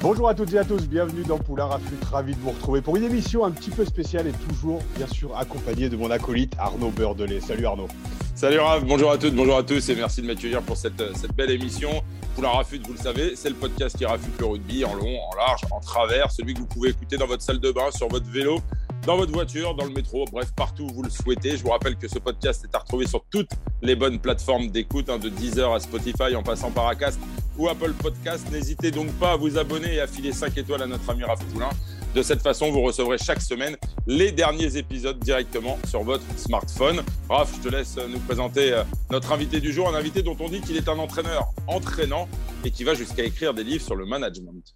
Bonjour à toutes et à tous, bienvenue dans Poulain Rafut, ravi de vous retrouver pour une émission un petit peu spéciale et toujours, bien sûr, accompagnée de mon acolyte Arnaud Beurdelet. Salut Arnaud. Salut Raph, bonjour à toutes, bonjour à tous et merci de m'accueillir pour cette, cette belle émission. Poulain Rafut, vous le savez, c'est le podcast qui rafute le rugby en long, en large, en travers, celui que vous pouvez écouter dans votre salle de bain, sur votre vélo, dans votre voiture, dans le métro, bref, partout où vous le souhaitez. Je vous rappelle que ce podcast est à retrouver sur toutes les bonnes plateformes d'écoute, hein, de Deezer à Spotify en passant par Acast ou Apple Podcast. N'hésitez donc pas à vous abonner et à filer 5 étoiles à notre ami Raph Poulain. De cette façon, vous recevrez chaque semaine les derniers épisodes directement sur votre smartphone. Raph, je te laisse nous présenter euh, notre invité du jour, un invité dont on dit qu'il est un entraîneur entraînant et qui va jusqu'à écrire des livres sur le management.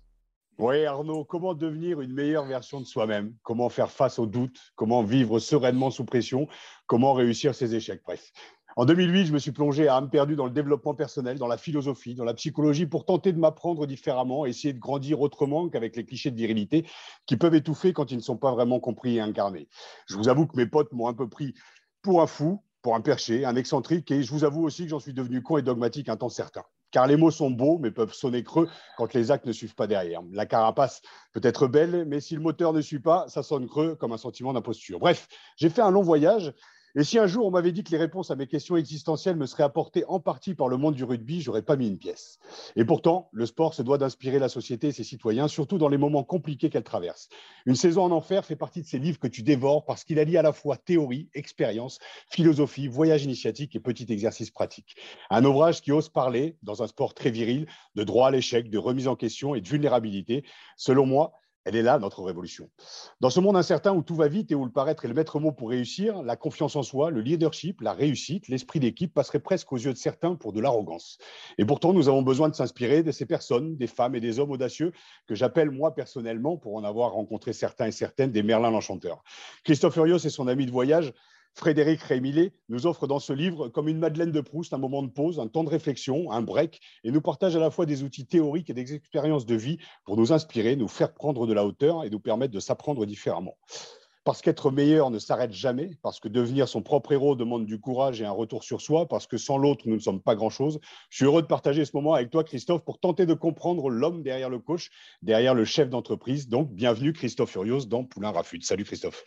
Oui, Arnaud, comment devenir une meilleure version de soi-même? Comment faire face aux doutes? Comment vivre sereinement sous pression? Comment réussir ses échecs? Bref. En 2008, je me suis plongé à âme perdue dans le développement personnel, dans la philosophie, dans la psychologie pour tenter de m'apprendre différemment, essayer de grandir autrement qu'avec les clichés de virilité qui peuvent étouffer quand ils ne sont pas vraiment compris et incarnés. Je vous avoue que mes potes m'ont un peu pris pour un fou, pour un perché, un excentrique, et je vous avoue aussi que j'en suis devenu con et dogmatique un temps certain. Car les mots sont beaux, mais peuvent sonner creux quand les actes ne suivent pas derrière. La carapace peut être belle, mais si le moteur ne suit pas, ça sonne creux comme un sentiment d'imposture. Bref, j'ai fait un long voyage et si un jour on m'avait dit que les réponses à mes questions existentielles me seraient apportées en partie par le monde du rugby, j'aurais pas mis une pièce. Et pourtant, le sport se doit d'inspirer la société et ses citoyens, surtout dans les moments compliqués qu'elle traverse. Une saison en enfer fait partie de ces livres que tu dévores parce qu'il allie à la fois théorie, expérience, philosophie, voyage initiatique et petit exercice pratique. Un ouvrage qui ose parler, dans un sport très viril, de droit à l'échec, de remise en question et de vulnérabilité. Selon moi, elle est là, notre révolution. Dans ce monde incertain où tout va vite et où le paraître est le maître mot pour réussir, la confiance en soi, le leadership, la réussite, l'esprit d'équipe passerait presque aux yeux de certains pour de l'arrogance. Et pourtant, nous avons besoin de s'inspirer de ces personnes, des femmes et des hommes audacieux que j'appelle moi personnellement, pour en avoir rencontré certains et certaines, des Merlin l'Enchanteur. Christophe Furios et son ami de voyage Frédéric Rémillet nous offre dans ce livre, comme une Madeleine de Proust, un moment de pause, un temps de réflexion, un break, et nous partage à la fois des outils théoriques et des expériences de vie pour nous inspirer, nous faire prendre de la hauteur et nous permettre de s'apprendre différemment. Parce qu'être meilleur ne s'arrête jamais, parce que devenir son propre héros demande du courage et un retour sur soi, parce que sans l'autre, nous ne sommes pas grand-chose. Je suis heureux de partager ce moment avec toi, Christophe, pour tenter de comprendre l'homme derrière le coach, derrière le chef d'entreprise. Donc, bienvenue, Christophe Furios, dans Poulain Rafut. Salut, Christophe.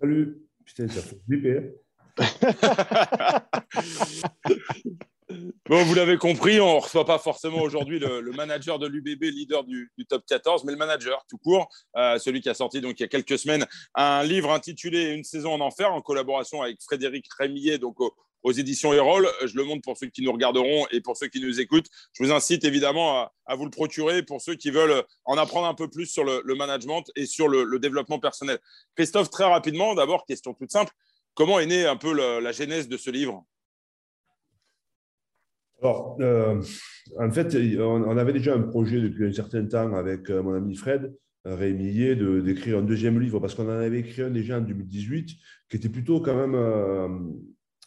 Salut. Putain, flipper. Bon, vous l'avez compris, on ne reçoit pas forcément aujourd'hui le, manager de l'UBB, leader du, du, top 14, mais le manager tout court, euh, celui qui a sorti donc il y a quelques semaines un livre intitulé Une saison en enfer en collaboration avec Frédéric Rémillet, donc au, aux éditions Erol. Je le montre pour ceux qui nous regarderont et pour ceux qui nous écoutent. Je vous incite évidemment à, vous le procurer pour ceux qui veulent en apprendre un peu plus sur le, management et sur le, développement personnel. Christophe, très rapidement, d'abord, question toute simple. Comment est née un peu la, la genèse de ce livre? Alors, euh, en fait, on, avait déjà un projet depuis un certain temps avec euh, mon ami Fred Rémillet d'écrire un deuxième livre parce qu'on en avait écrit un déjà en 2018 qui était plutôt quand même euh, euh,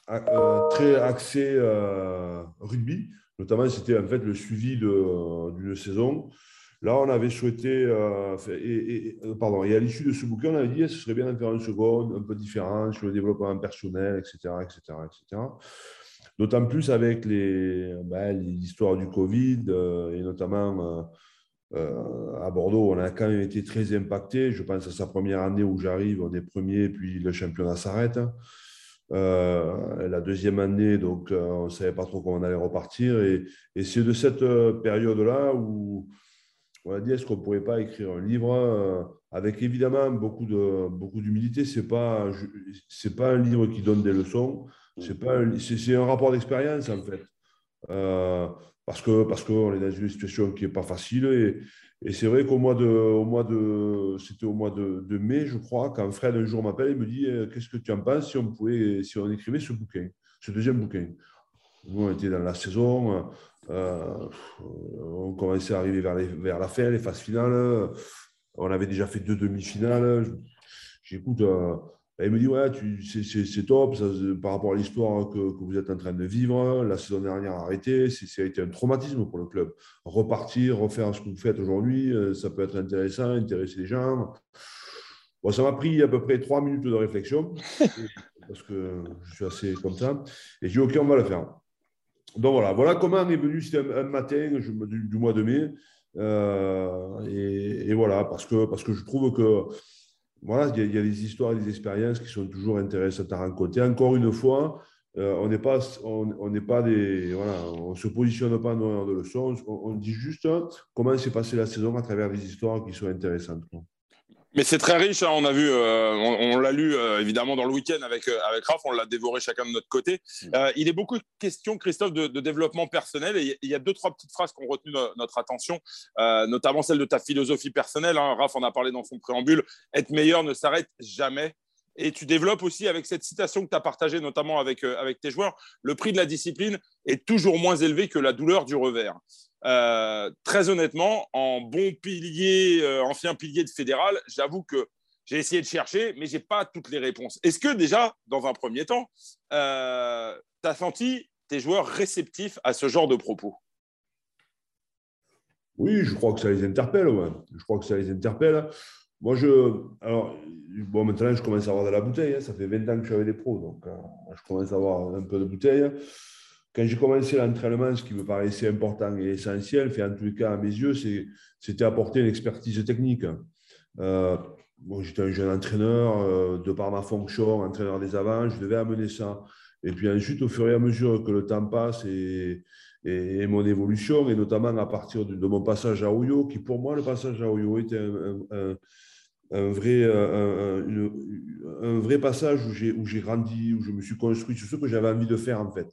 très axé euh, rugby. Notamment, c'était en fait le suivi d'une saison. Là, on avait souhaité, euh, et, pardon, et à l'issue de ce bouquin, on avait dit que ce serait bien d'en faire une seconde, un peu différent sur le développement personnel, etc., etc., etc. D'autant plus avec ben, l'histoire du Covid euh, et notamment euh, à Bordeaux, on a quand même été très impacté. Je pense à sa première année où j'arrive, on est premier, puis le championnat s'arrête. Euh, la deuxième année, donc euh, on ne savait pas trop comment on allait repartir. Et, et c'est de cette période-là où on a dit est-ce qu'on ne pourrait pas écrire un livre avec évidemment beaucoup de beaucoup d'humilité. C'est pas c'est pas un livre qui donne des leçons. C'est pas c'est un rapport d'expérience en fait. Parce qu'on parce que est dans une situation qui n'est pas facile. Et, c'est vrai qu'au mois de, au mois de, c'était au mois de, mai, je crois, quand Fred un jour m'appelle et me dit eh, Qu'est-ce que tu en penses si on, pouvait, si on écrivait ce bouquin, ce deuxième bouquin? Nous, on était dans la saison, euh, on commençait à arriver vers la fin, les phases finales. On avait déjà fait deux demi-finales. J'écoute, euh, il me dit Ouais, c'est top ça, par rapport à l'histoire que, que, vous êtes en train de vivre. La saison dernière a arrêté. Ça a été un traumatisme pour le club. Repartir, refaire ce que vous faites aujourd'hui, euh, ça peut être intéressant, intéresser les gens. Bon, ça m'a pris à peu près trois minutes de réflexion, parce que je suis assez comme ça. Et j'ai dit Ok, on va le faire. Donc voilà, voilà comment est venu, c'était un, matin du, mois de mai. Euh, et, et, voilà, parce que, parce que je trouve que voilà, il y, a, des histoires des expériences qui sont toujours intéressantes à raconter. Encore une fois, euh, on n'est pas, on, pas des, on se positionne pas dans de leçons. On, on, dit juste comment s'est passée la saison à travers des histoires qui sont intéressantes. Mais c'est très riche, hein. on a vu, euh, on, l'a lu euh, évidemment dans le week-end avec, euh, avec Raph, on l'a dévoré chacun de notre côté. Mm. il est beaucoup question, Christophe, de, développement personnel et il y a deux, trois petites phrases qui ont retenu notre attention, notamment celle de ta philosophie personnelle. Hein. Raph en a parlé dans son préambule, être meilleur ne s'arrête jamais. Et tu développes aussi avec cette citation que tu as partagée notamment avec, avec tes joueurs, le prix de la discipline est toujours moins élevé que la douleur du revers. Euh, très honnêtement, en bon pilier, euh, ancien pilier de fédéral, j'avoue que j'ai essayé de chercher, mais je n'ai pas toutes les réponses. Est-ce que déjà, dans un premier temps, euh, tu as senti tes joueurs réceptifs à ce genre de propos? Oui, je crois que ça les interpelle. Je crois que ça les interpelle. Moi, je. Alors, bon, maintenant, je commence à avoir de la bouteille. Hein. Ça fait 20 ans que je suis avec les pros, donc je commence à avoir un peu de bouteille. Quand j'ai commencé l'entraînement, ce qui me paraissait important et essentiel, fait en tous les cas à mes yeux, c'était apporter une expertise technique. Euh, j'étais un jeune entraîneur, euh, de par ma fonction, entraîneur des avants, je devais amener ça. Et puis ensuite, au fur et à mesure que le temps passe et, et, mon évolution, et notamment à partir de, mon passage à Oyo, qui pour moi, le passage à Oyo était un, vrai, un, vrai passage où j'ai grandi, où je me suis construit sur ce que j'avais envie de faire en fait.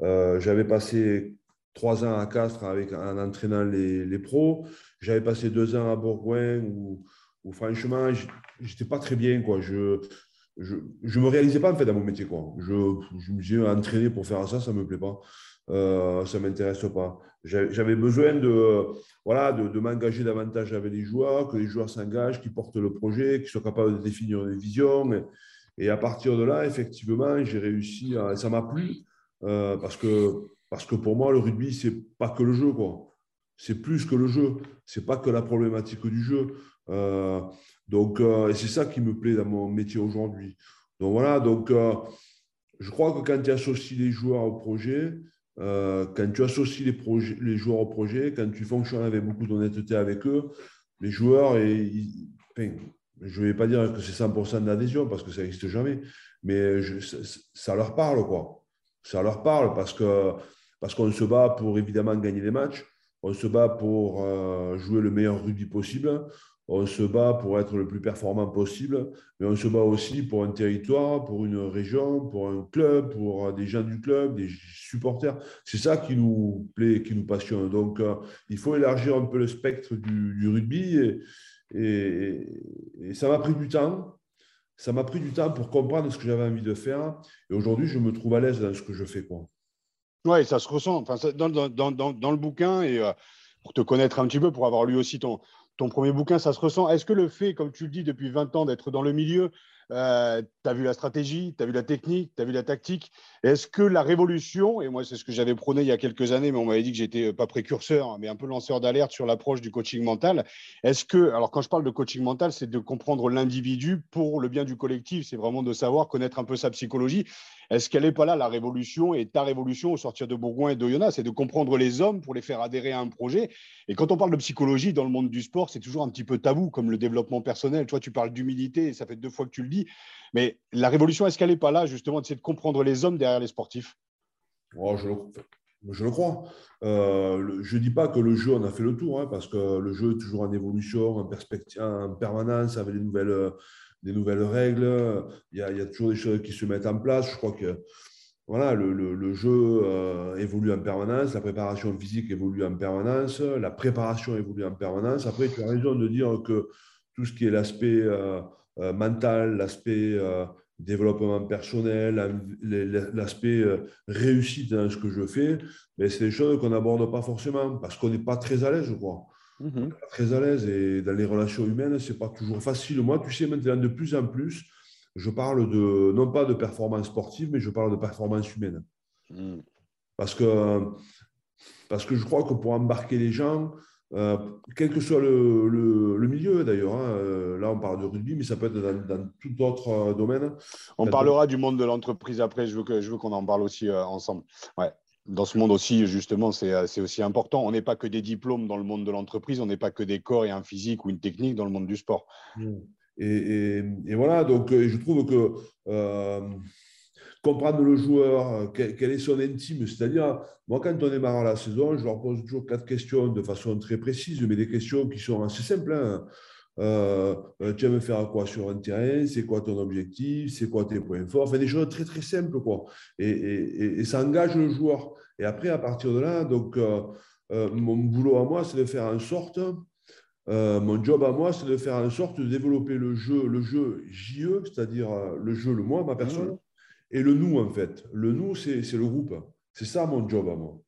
Euh, j'avais passé trois ans à Castres avec, en entraînant les, les pros. J'avais passé deux ans à Bourgoin où, où franchement, j'étais pas très bien. Quoi. Je je ne me réalisais pas en fait dans mon métier. Quoi. Je, je me disais, entraîner pour faire ça, ça ne me plaît pas. Euh, ça ne m'intéresse pas. J'avais besoin de, voilà, de, de m'engager davantage avec les joueurs, que les joueurs s'engagent, qu'ils portent le projet, qu'ils soient capables de définir une vision. Et, à partir de là, effectivement, j'ai réussi, à, ça m'a plu. Euh, parce, que, parce que pour moi, le rugby, ce n'est pas que le jeu. C'est plus que le jeu. Ce n'est pas que la problématique du jeu. Euh, donc, euh, et c'est ça qui me plaît dans mon métier aujourd'hui. Donc voilà, donc, je crois que quand tu associes les joueurs au projet, quand tu associes les, joueurs au projet, quand tu fonctionnes avec beaucoup d'honnêteté avec eux, les joueurs, et, je ne vais pas dire que c'est 100% d'adhésion parce que ça n'existe jamais, mais ça, leur parle. quoi ça leur parle parce que parce qu'on se bat pour évidemment gagner les matchs, on se bat pour euh, jouer le meilleur rugby possible, on se bat pour être le plus performant possible, mais on se bat aussi pour un territoire, pour une région, pour un club, pour des gens du club, des supporters. C'est ça qui nous plaît, qui nous passionne. Donc, euh, il faut élargir un peu le spectre du, rugby et, ça m'a pris du temps ça m'a pris du temps pour comprendre ce que j'avais envie de faire. Et aujourd'hui, je me trouve à l'aise dans ce que je fais. Oui, ça se ressent. Enfin, dans, le bouquin, et euh, pour te connaître un petit peu, pour avoir lu aussi ton, ton premier bouquin, ça se ressent. Est-ce que le fait, comme tu le dis, depuis 20 ans d'être dans le milieu, euh, tu as vu la stratégie, tu as vu la technique, tu as vu la tactique? Est-ce que la révolution, et moi c'est ce que j'avais prôné il y a quelques années, mais on m'avait dit que j'étais pas précurseur, mais un peu lanceur d'alerte sur l'approche du coaching mental. Est-ce que, alors quand je parle de coaching mental, c'est de comprendre l'individu pour le bien du collectif, c'est vraiment de savoir connaître un peu sa psychologie. Est-ce qu'elle n'est pas là, la révolution et ta révolution au sortir de Bourgoin et d'Oyonnax C'est de comprendre les hommes pour les faire adhérer à un projet. Et quand on parle de psychologie dans le monde du sport, c'est toujours un petit peu tabou, comme le développement personnel. Toi, tu parles d'humilité, ça fait deux fois que tu le dis. Mais la révolution, est-ce qu'elle n'est pas là, justement, d'essayer de comprendre les hommes derrière les sportifs? Oh, je, le, crois. Euh, je ne dis pas que le jeu, on a fait le tour, hein, parce que le jeu est toujours en évolution, en, en permanence, avec des nouvelles des nouvelles règles, il y, a, toujours des choses qui se mettent en place. Je crois que voilà, le, jeu évolue en permanence, la préparation physique évolue en permanence, la préparation évolue en permanence. Après, tu as raison de dire que tout ce qui est l'aspect mental, l'aspect développement personnel, l'aspect réussite dans ce que je fais, mais c'est des choses qu'on n'aborde pas forcément parce qu'on n'est pas très à l'aise, je crois. Mhm. très à l'aise et dans les relations humaines, ce n'est pas toujours facile. Moi, tu sais, maintenant, de plus en plus, je parle de, non pas de performance sportive, mais je parle de performance humaine. Mhm. Parce, que, parce que je crois que pour embarquer les gens, euh, quel que soit le, le, milieu d'ailleurs, hein, euh, là on parle de rugby, mais ça peut être dans, tout autre euh, domaine. On parlera du monde de l'entreprise après, je veux qu'on en parle aussi ensemble. Ouais dans ce monde aussi, justement, euh, c'est aussi important. On n'est pas que des diplômes dans le monde de l'entreprise, on n'est pas que des corps et un physique ou une technique dans le monde du sport. Mmh. Et, voilà, donc euh, je trouve que euh, comprendre le joueur, quel, est son intime, c'est-à-dire, moi, quand on démarre la saison, je leur pose toujours quatre questions de façon très précise, mais des questions qui sont assez simples. Hein. Tu aimes faire quoi sur un terrain? C'est quoi ton objectif? C'est quoi tes points forts? Enfin, des choses très, très simples. Quoi. Et, et, et, ça engage le joueur. Et après, à partir de là, donc, euh, euh, mon boulot à moi, c'est de faire en sorte, euh, mon job à moi, c'est de faire en sorte de développer le jeu, le jeu JE, c'est-à-dire le jeu, le moi, ma personne, mmh. et le nous, en fait. Le nous, c'est le groupe. C'est ça mon job à moi.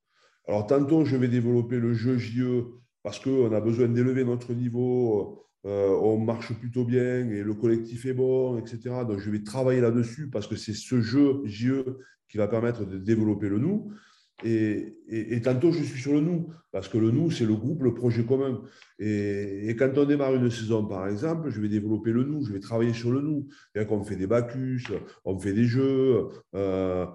Alors, tantôt, je vais développer le jeu JE parce qu'on a besoin d'élever notre niveau, on marche plutôt bien et le collectif est bon, etc. Donc, je vais travailler là-dessus parce que c'est ce jeu JE qui va permettre de développer le nous. Et, tantôt, je suis sur le nous, parce que le nous, c'est le groupe, le projet commun. Et, quand on démarre une saison, par exemple, je vais développer le nous, je vais travailler sur le nous. On fait des bacchus, on fait des jeux, euh,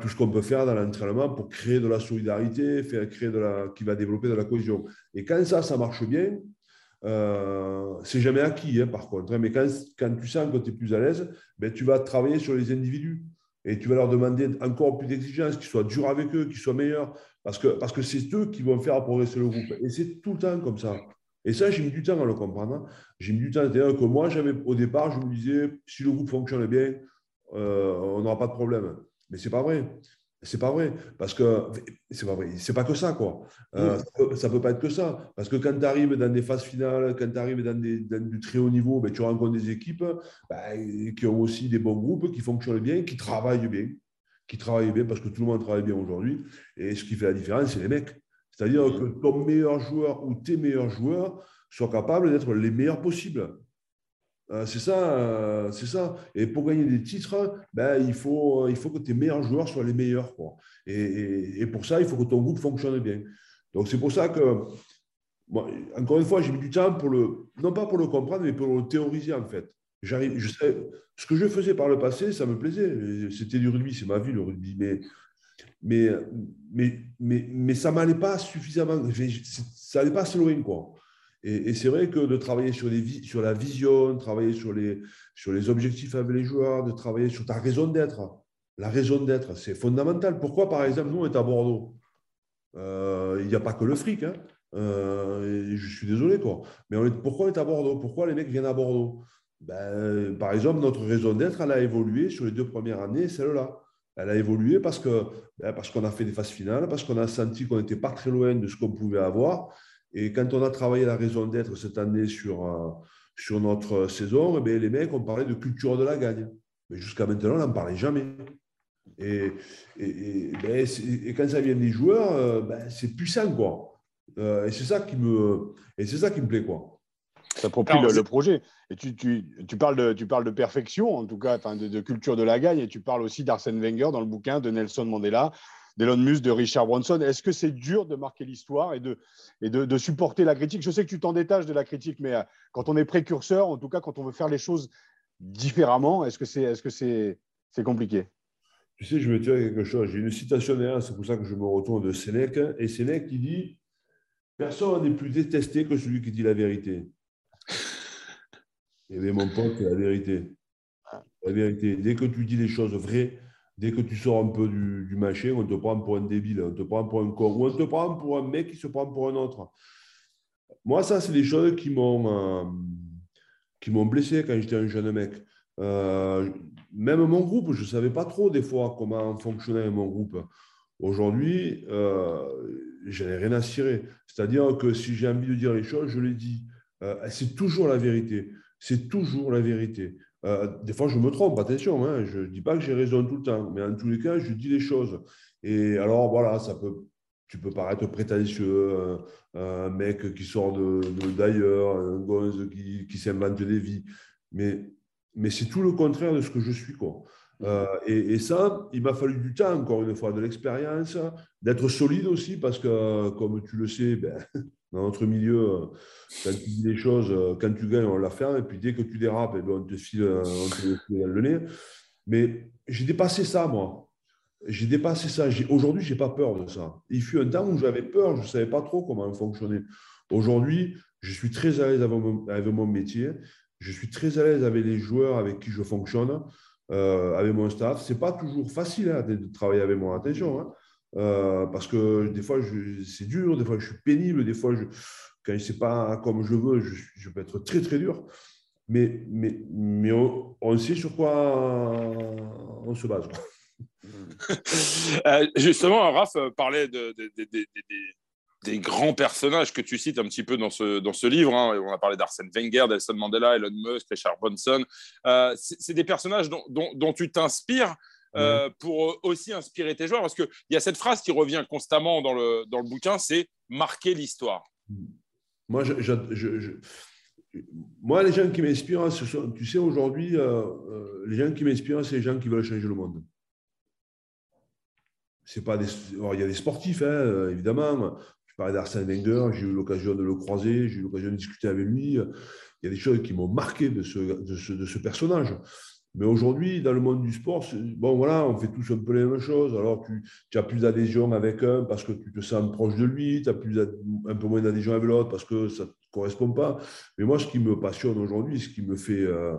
tout ce qu'on peut faire dans l'entraînement pour créer de la solidarité, faire, créer de la, qui va développer de la cohésion. Et quand ça, ça marche bien, euh, c'est jamais acquis, hein, par contre. Hein, mais quand, tu sens que tu es plus à l'aise, ben, tu vas travailler sur les individus et tu vas leur demander encore plus d'exigences, qu'ils soient durs avec eux, qu'ils soient meilleurs, parce que parce que c'est eux qui vont faire progresser le groupe. Et c'est tout le temps comme ça. Et ça, j'ai mis du temps à le comprendre. Hein. J'ai mis du temps. C'est-à-dire que moi, j'avais au départ, je me disais, si le groupe fonctionne bien, euh, on n'aura pas de problème. Mais ce n'est pas vrai. C'est pas vrai, parce que c'est pas vrai, c'est pas que ça, quoi. Euh, ça, peut, peut pas être que ça, parce que quand tu arrives dans des phases finales, quand tu arrives dans, des, du très haut niveau, ben, tu rencontres des équipes ben, qui ont aussi des bons groupes, qui fonctionnent bien, qui travaillent bien, qui travaillent bien, parce que tout le monde travaille bien aujourd'hui. Et ce qui fait la différence, c'est les mecs. C'est-à-dire que ton meilleur joueur ou tes meilleurs joueurs soient capables d'être les meilleurs possibles. Euh, c'est ça, euh, c'est ça. Et pour gagner des titres, ben, il, faut, il faut que tes meilleurs joueurs soient les meilleurs. Quoi. Et, et, pour ça, il faut que ton groupe fonctionne bien. Donc c'est pour ça que, encore une fois, j'ai mis du temps pour le, non pas pour le comprendre, mais pour le théoriser en fait. J'arrive, je sais, ce que je faisais par le passé, ça me plaisait. C'était du rugby, c'est ma vie le rugby. Mais, mais, mais, mais, mais ça m'allait pas suffisamment, ça n'allait pas assez loin. Quoi. Et, c'est vrai que de travailler sur, la vision, travailler sur les, objectifs avec les joueurs, de travailler sur ta raison d'être, la raison d'être, c'est fondamental. Pourquoi, par exemple, nous, on est à Bordeaux? Euh, Il n'y a pas que le fric. Hein. Euh, je suis désolé, quoi. Mais pourquoi on est à Bordeaux? Pourquoi les mecs viennent à Bordeaux? Ben, Par exemple, notre raison d'être, elle a évolué sur les deux premières années, celle-là. Elle a évolué parce ben, parce qu'on a fait des phases finales, parce qu'on a senti qu'on n'était pas très loin de ce qu'on pouvait avoir. Et quand on a travaillé la raison d'être cette année sur, euh, sur notre saison, eh les mecs ont parlé de culture de la gagne. Mais jusqu'à maintenant, on n'en parlait jamais. Et, et, ben, et, quand ça vient des joueurs, euh, ben, c'est puissant, quoi. Euh, et c'est ça qui me, et c'est ça qui me plaît, quoi. Ça propulse le, projet. Et tu, tu, tu, parles de, tu parles de perfection, en tout cas, de, de culture de la gagne, et tu parles aussi d'Arsène Wenger dans le bouquin de Nelson Mandela, d'Elon de Richard Branson. Est-ce que c'est dur de marquer l'histoire et, de, et de, supporter la critique? Je sais que tu t'en détaches de la critique, mais euh, quand on est précurseur, en tout cas quand on veut faire les choses différemment, est-ce que c'est est -ce c'est c'est compliqué? Tu sais, je vais te dire quelque chose. J'ai une citation derrière, c'est pour ça que je me retourne de Sénèque. Et Sénèque qui dit Personne n'est plus détesté que celui qui dit la vérité. Et bien, mon pote, la vérité. La vérité. Dès que tu dis les choses vraies, Dès que tu sors un peu du, du machin, on te prend pour un débile, on te prend pour un con, ou on te prend pour un mec qui se prend pour un autre. Moi, ça, c'est des choses qui m'ont euh, qui m'ont blessé quand j'étais un jeune mec. Euh, même mon groupe, je ne savais pas trop des fois comment fonctionnait mon groupe. Aujourd'hui, euh, je n'ai rien à cirer. C'est-à-dire que si j'ai envie de dire les choses, je les dis. Euh, c'est toujours la vérité. C'est toujours la vérité. Euh, des fois, je me trompe, attention, hein, je ne dis pas que j'ai raison tout le temps, mais en tous les cas, je dis les choses. Et alors, voilà, ça peut, tu peux paraître prétentieux, un mec qui sort d'ailleurs, de, un gosse qui, qui s'invente des vies, mais, mais c'est tout le contraire de ce que je suis. Quoi. Euh, et, ça, il m'a fallu du temps, encore une fois, de l'expérience, d'être solide aussi, parce que, comme tu le sais, ben, dans notre milieu, quand tu dis des choses, quand tu gagnes, on la fait, et puis dès que tu dérapes, eh ben, on te file, le nez. Mais j'ai dépassé ça, moi. J'ai dépassé ça. Aujourd'hui, je n'ai pas peur de ça. Il fut un temps où j'avais peur, je ne savais pas trop comment fonctionner. Aujourd'hui, je suis très à l'aise avec mon métier. Je suis très à l'aise avec les joueurs avec qui je fonctionne. Euh, avec mon staff. Ce n'est pas toujours facile hein, de, travailler avec moi, attention, hein. Euh, parce que des fois c'est dur, des fois je suis pénible, des fois je, quand je ne sais pas comme je veux, je, peux être très très dur. Mais, mais, mais on, sait sur quoi on se base. Euh, justement, Raph parlait de, des grands personnages que tu cites un petit peu dans ce, dans ce livre. Hein. On a parlé d'Arsène Wenger, d'Elson Mandela, Elon Musk, Richard Bonson. Euh, c'est des personnages dont, tu t'inspires euh, pour aussi inspirer tes joueurs. Parce qu'il y a cette phrase qui revient constamment dans le, dans le bouquin, c'est marquer l'histoire. Moi, je, moi, les gens qui m'inspirent, tu sais, aujourd'hui, euh, les gens qui m'inspirent, c'est les gens qui veulent changer le monde. C'est pas des... il y a des sportifs, hein, évidemment parlais d'Arsène Wenger, j'ai eu l'occasion de le croiser, j'ai eu l'occasion de discuter avec lui. Il y a des choses qui m'ont marqué de ce, de ce, personnage. Mais aujourd'hui, dans le monde du sport, bon voilà, on fait tous un peu les mêmes choses. Alors tu, tu as plus d'adhésion avec un parce que tu te sens proche de lui, tu as plus un peu moins d'adhésion avec l'autre parce que ça ne correspond pas. Mais moi, ce qui me passionne aujourd'hui, ce qui me fait euh,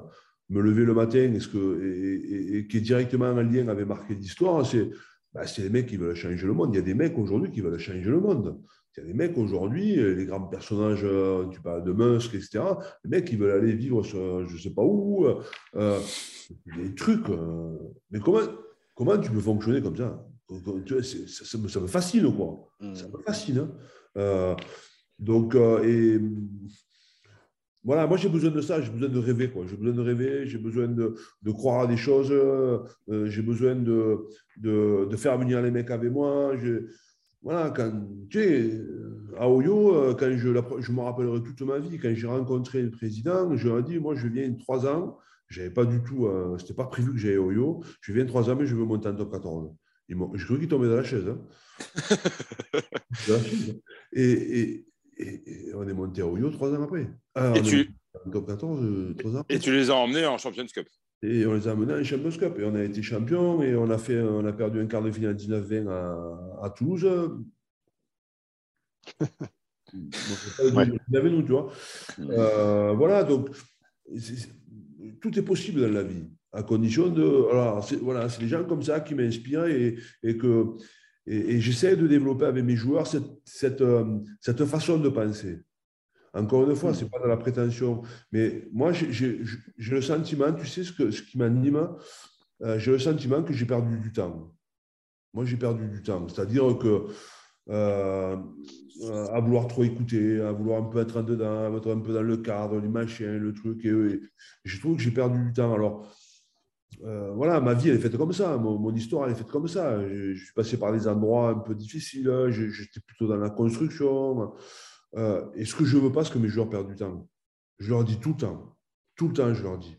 me lever le matin et, ce que, et, qui est directement en lien avec marqué d'histoire, c'est bah, les mecs qui veulent changer le monde. Il y a des mecs aujourd'hui qui veulent changer le monde. Il y a des mecs aujourd'hui, euh, les grands personnages, euh, tu parles de Musk, etc., les mecs qui veulent aller vivre sur je ne sais pas où, euh, des trucs. mais comment, comment tu peux fonctionner comme ça? Ça, me, ça, me, fascine, quoi. Mm. Ça me fascine. Hein. donc, et voilà, moi j'ai besoin de ça, j'ai besoin de rêver, quoi. J'ai besoin de rêver, j'ai besoin de, de, croire à des choses, j'ai besoin de, de, de, faire venir les mecs avec moi voilà, quand, tu sais, à Oyo, euh, quand je, je me rappellerai toute ma vie, quand j'ai rencontré le président, je lui ai dit, moi, je viens trois ans, j'avais pas du tout, euh, c'était pas prévu que j'aille à Oyo, je viens trois ans, mais je veux monter en top 14. Je crois qu'il tombait dans la chaise. Hein. Et, et, on est monté à Oyo trois ans après. Ah, et, tu... top 14, euh, trois ans. et tu les as emmenés en Champions Cup et on les a amenés en Champions Cup. Et on a été champion et on a, fait, on a perdu un quart de finale 19-20 à, à, Toulouse. avait nous, tu vois. Euh, voilà, donc tout est possible dans la vie, à condition de. Alors, c'est, voilà, c'est les gens comme ça qui m'inspirent et, et que. Et, j'essaie de développer avec mes joueurs cette, cette, euh, cette façon de penser. Encore une fois, mm. ce n'est pas de la prétention. Mais moi, j'ai le sentiment, tu sais ce, que, ce qui m'anime, euh, j'ai le sentiment que j'ai perdu du temps. Moi, j'ai perdu du temps. C'est-à-dire que euh, à vouloir trop écouter, à vouloir un peu être en dedans, à être un peu dans le cadre, du machin, le truc. Et, je trouve que j'ai perdu du temps. Alors, euh, voilà, ma vie, elle est faite comme ça. Mon, histoire, elle est faite comme ça. Je, je, suis passé par des endroits un peu difficiles. J'étais plutôt dans la construction. Euh, et ce que je ne veux pas, c'est que mes joueurs perdent du temps? Je leur dis tout le temps. Tout le temps, je leur dis.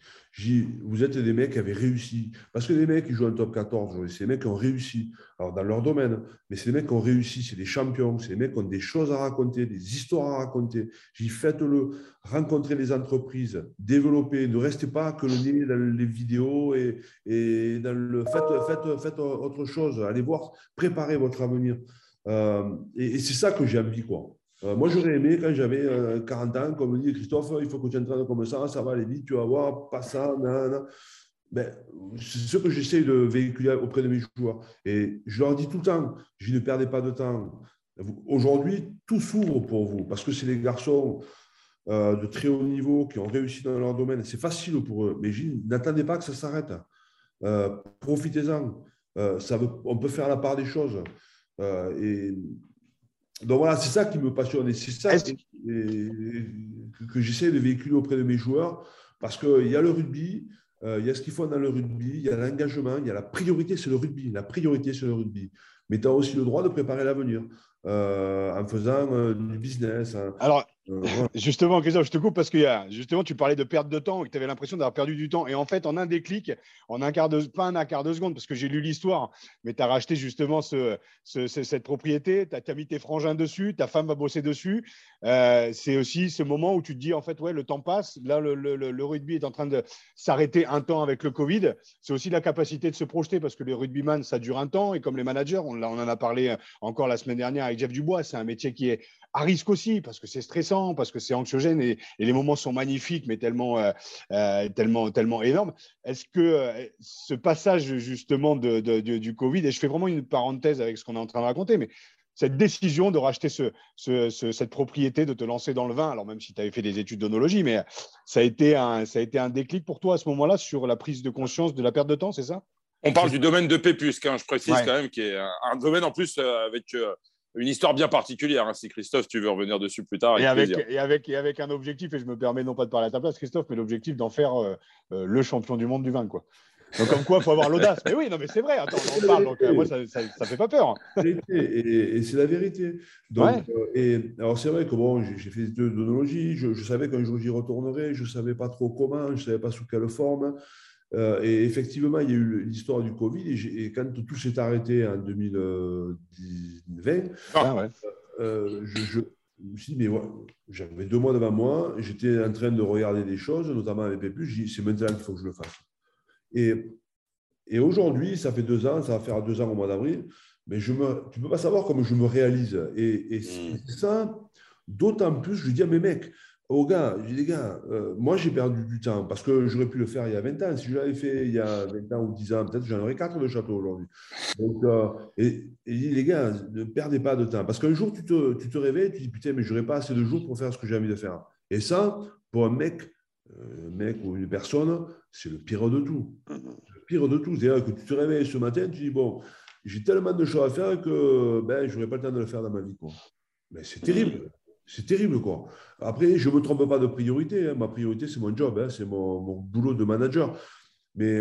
Vous êtes des mecs qui avaient réussi. Parce que les mecs qui jouent en top 14, c'est des mecs qui ont réussi. Alors, dans leur domaine. Mais c'est des mecs qui ont réussi. C'est des champions. C'est des mecs qui ont des choses à raconter, des histoires à raconter. Dis, faites-le. Rencontrez les entreprises. Développez. Ne restez pas que le nez dans les vidéos et, faites autre chose. Allez voir. Préparez votre avenir. Euh, et, et c'est ça que j'ai envie, quoi. Euh, moi, j'aurais aimé, quand j'avais 40 euh, ans, comme dit Christophe, il faut que tu entraînes comme ça, ça va aller vite, tu vas voir, pas ça, nan, ben, c'est ce que j'essaie de véhiculer auprès de mes joueurs. Et je leur dis tout le temps, je ne perdez pas de temps. Aujourd'hui, tout s'ouvre pour vous, parce que c'est les garçons euh, de très haut niveau qui ont réussi dans leur domaine. C'est facile pour eux, mais n'attendez pas que ça s'arrête. profitez-en. on peut faire la part des choses. et donc voilà, c'est ça qui me passionne et c'est ça que, que j'essaie de véhiculer auprès de mes joueurs parce qu'il y a le rugby, euh, il y a ce qu'il faut dans le rugby, il y a l'engagement, il y a la priorité, c'est le rugby. La priorité, c'est le rugby. Mais tu as aussi le droit de préparer l'avenir euh, en faisant euh, du business. Hein. Alors, Justement, Christophe, je te coupe parce que justement, tu parlais de perte de temps et que tu avais l'impression d'avoir perdu du temps. Et en fait, en un déclic, en un quart de, pas un quart de seconde, parce que j'ai lu l'histoire, mais tu as racheté justement ce, cette propriété, tu as, mis tes frangins dessus, ta femme va bosser dessus. Euh, c'est aussi ce moment où tu te dis, en fait, ouais, le temps passe. Là, le, rugby est en train de s'arrêter un temps avec le Covid. C'est aussi la capacité de se projeter parce que les rugbyman, ça dure un temps. Et comme les managers, on, on en a parlé encore la semaine dernière avec Jeff Dubois, c'est un métier qui est à risque aussi, parce que c'est stressant, parce que c'est anxiogène et, les moments sont magnifiques, mais tellement, euh, euh, tellement, tellement énormes. Est-ce que euh, ce passage justement de, du Covid, et je fais vraiment une parenthèse avec ce qu'on est en train de raconter, mais cette décision de racheter ce, cette propriété, de te lancer dans le vin, alors même si tu avais fait des études d'onologie, mais ça a, été un, ça a été un déclic pour toi à ce moment-là sur la prise de conscience de la perte de temps, c'est ça? On parle du domaine de Pépusque, hein, je précise quand même, qui est un, domaine en plus avec une histoire bien particulière. Hein, si Christophe, tu veux revenir dessus plus tard. et, avec, et, avec, et avec un objectif, et je me permets non pas de parler à ta place, Christophe, mais l'objectif d'en faire euh, euh, le champion du monde du vin. Quoi. Donc, comme quoi, il faut avoir l'audace. Mais oui, non, mais c'est vrai. Attends, on en parle. Donc, euh, moi, ça ne fait pas peur. Et, et c'est la vérité. Donc, et, alors, c'est vrai que bon, j'ai fait de l'onologie. Je, je, savais qu'un jour j'y retournerais. Je ne savais pas trop comment. Je ne savais pas sous quelle forme. Euh, et effectivement, il y a eu l'histoire du Covid. Et, quand tout s'est arrêté en 2020, ah, euh, euh, je, me suis dit, mais j'avais deux mois devant moi. J'étais en train de regarder des choses, notamment avec Pépus. J'ai dit, c'est maintenant qu'il faut que je le fasse. Et, et aujourd'hui, ça fait deux ans, ça va faire deux ans au mois d'avril. Mais je me, tu ne peux pas savoir comment je me réalise. Et, et mmh. ça, d'autant plus, je lui dis à mes mecs, aux gars, je dis les gars, euh, moi j'ai perdu du temps parce que j'aurais pu le faire il y a 20 ans. Si je l'avais fait il y a 20 ans ou 10 ans, peut-être j'en aurais 4 de château aujourd'hui. Donc, euh, et, les gars, ne perdez pas de temps parce qu'un jour tu te, tu te réveilles, tu dis putain, mais j'aurais pas assez de jours pour faire ce que j'ai envie de faire. Et ça, pour un mec, euh, un mec ou une personne, c'est le pire de tout. Le pire de tout. C'est-à-dire que tu te réveilles ce matin, tu dis bon, j'ai tellement de choses à faire que ben, je n'aurai pas le temps de le faire dans ma vie. Quoi. Mais c'est terrible. C'est terrible, quoi. Après, je ne me trompe pas de priorité. Hein. Ma priorité, c'est mon job, hein. c'est mon, boulot de manager. Mais,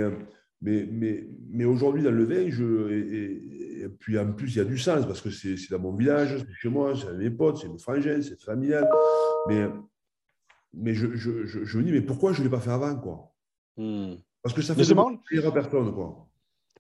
mais, mais, mais aujourd'hui, dans le vin, je, et, puis en plus, il y a du sens parce que c'est dans mon village, c'est chez moi, c'est mes potes, c'est mes frangins, c'est familial. Mais, mais je, je, je, me dis, mais pourquoi je ne l'ai pas fait avant, quoi? Hmm. Parce que ça fait plaisir personne, quoi.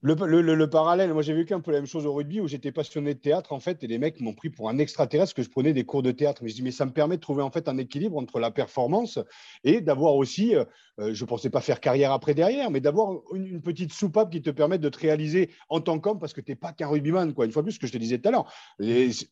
Le, parallèle, moi j'ai vécu un peu la même chose au rugby où j'étais passionné de théâtre en fait et les mecs m'ont pris pour un extraterrestre que je prenais des cours de théâtre. Mais je dis mais ça me permet de trouver en fait un équilibre entre la performance et d'avoir aussi, euh, euh, je ne pensais pas faire carrière après derrière, mais d'avoir une, petite soupape qui te permette de te réaliser en tant qu'homme parce que tu n'es pas qu'un rugbyman quoi. Une fois plus, ce que je te disais tout à l'heure,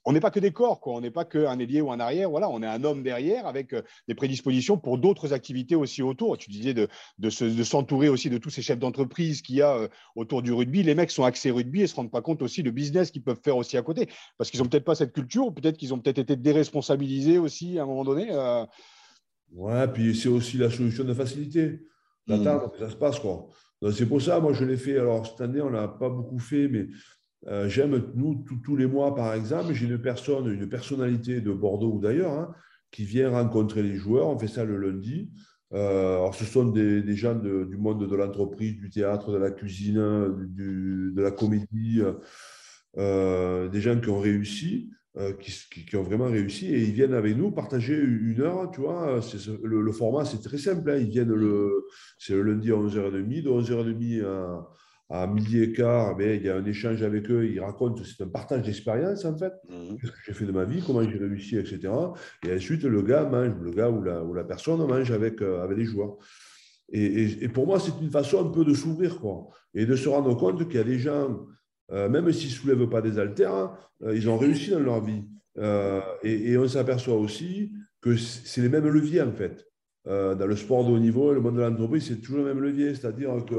on n'est pas que des corps quoi, on n'est pas qu'un ailier ou un arrière, voilà, on est un homme derrière avec euh, des prédispositions pour d'autres activités aussi autour. Tu disais de, de, s'entourer aussi de tous ces chefs d'entreprise qu'il y a autour du rugby, les mecs sont axés rugby et se rendent pas compte aussi de business qu'ils peuvent faire aussi à côté. Parce qu'ils ont peut-être pas cette culture, ou peut-être qu'ils ont peut-être été déresponsabilisés aussi à un moment donné. Euh. Ouais, puis c'est aussi la solution de facilité. D'attendre que ça se passe. Quoi. c'est pour ça, moi, je l'ai fait. Alors, cette année, on n'a pas beaucoup fait, mais euh, j'aime, nous, tous les mois, par exemple, j'ai une personne, une personnalité de Bordeaux ou d'ailleurs, hein, qui vient rencontrer les joueurs. On fait ça le lundi. Euh, alors, ce sont des, gens du monde de l'entreprise, du théâtre, de la cuisine, de la comédie, euh, des gens qui ont réussi, euh, qui, ont vraiment réussi, et ils viennent avec nous partager une heure, tu vois. Le, format, c'est très simple. Hein. ils viennent le, c'est le lundi à 11h30, de 11h30 à à midi et quart, mais il y a un échange avec eux, ils racontent, c'est un partage d'expérience en fait, mmh. ce que j'ai fait de ma vie, comment j'ai réussi, etc. Et ensuite, le gars mange, le gars ou la, ou la personne mange avec, euh, avec les joueurs. Et, et, pour moi, c'est une façon un peu de s'ouvrir, quoi, et de se rendre compte qu'il y a des gens, euh, même s'ils ne soulèvent pas des haltères, euh, ils ont réussi dans leur vie. Et, et, on s'aperçoit aussi que c'est les mêmes leviers en fait. Dans le sport de haut niveau, le monde de l'entreprise, c'est toujours le même levier, c'est-à-dire que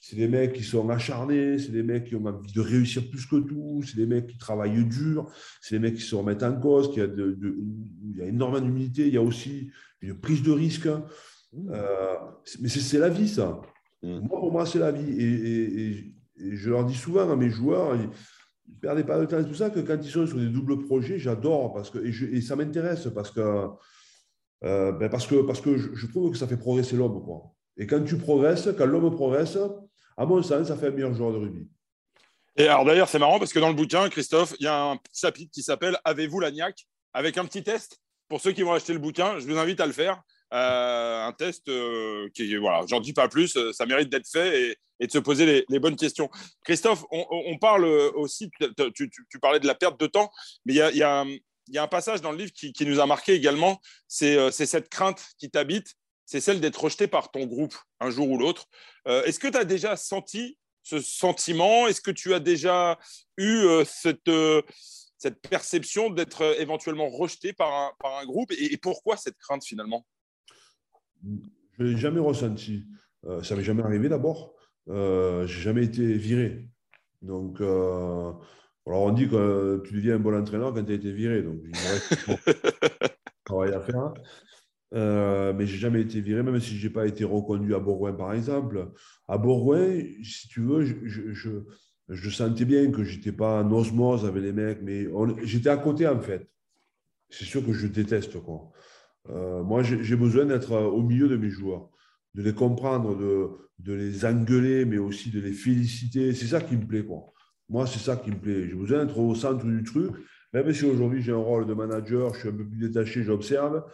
c'est des mecs qui sont acharnés, c'est des mecs qui ont envie de réussir plus que tout, c'est des mecs qui travaillent dur, c'est des mecs qui se remettent en cause, qui a de, il y a énormément d'humilité, il y a aussi une prise de risque. Mmh. Euh, mais c'est la vie, ça. Mm. Moi, pour moi, c'est la vie. Et, je leur dis souvent à mes joueurs, ne perdez pas de temps et tout ça, que quand ils sont sur des doubles projets, j'adore parce que, et, ça m'intéresse parce que, euh, ben parce que, parce que je, trouve que ça fait progresser l'homme. Et quand tu progresses, quand l'homme progresse, à mon sens, ça fait un meilleur joueur de rugby. Et alors d'ailleurs, c'est marrant parce que dans le bouquin, Christophe, il y a un chapitre qui s'appelle Avez-vous la niaque? avec un petit test. Pour ceux qui vont acheter le bouquin, je vous invite à le faire. Euh, un test euh, qui, voilà, j'en dis pas plus, ça mérite d'être fait et, de se poser les, bonnes questions. Christophe, on, parle aussi, tu, parlais de la perte de temps, mais il y a, un passage dans le livre qui, nous a marqué également, c'est cette crainte qui t'habite, c'est celle d'être rejeté par ton groupe un jour ou l'autre. Est-ce que tu as déjà senti ce sentiment? Est-ce que tu as déjà eu cette cette perception d'être éventuellement rejeté par un, groupe? Et, pourquoi cette crainte finalement? Je ne l'ai jamais ressenti. Euh, ça m'est jamais arrivé d'abord. Euh, je n'ai jamais été viré. Donc, euh, alors on dit que tu deviens un bon entraîneur quand tu as été viré. Donc, il me reste travail à faire. mais je n'ai jamais été viré, même si je n'ai pas été reconduit à Bourgoin, par exemple. À Bourgoin, si tu veux, je, je, je, sentais bien que je n'étais pas en osmose avec les mecs, mais j'étais à côté, en fait. C'est sûr que je déteste. Quoi. Euh, moi, j'ai besoin d'être euh, au milieu de mes joueurs, de les comprendre, de, de, les engueuler, mais aussi de les féliciter. C'est ça qui me plaît. Quoi. Moi, c'est ça qui me plaît. J'ai besoin d'être au centre du truc, même si aujourd'hui j'ai un rôle de manager, je suis un peu plus détaché, j'observe,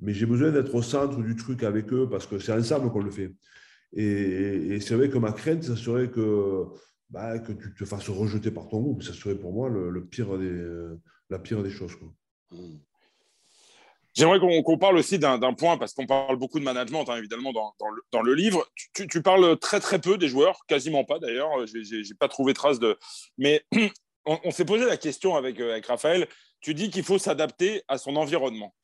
mais j'ai besoin d'être au centre du truc avec eux parce que c'est ensemble qu'on le fait. Et, c'est vrai que ma crainte, ça serait que, bah, que tu te fasses rejeter par ton groupe. Ça serait pour moi le, pire des, la pire des choses. Quoi. J'aimerais qu'on parle aussi d'un point, parce qu'on parle beaucoup de management, hein, évidemment, dans, le, livre. Tu, parles très, très peu des joueurs, quasiment pas d'ailleurs. Je n'ai pas trouvé trace de. Mais on, s'est posé la question avec, euh, avec Raphaël. Tu dis qu'il faut s'adapter à son environnement.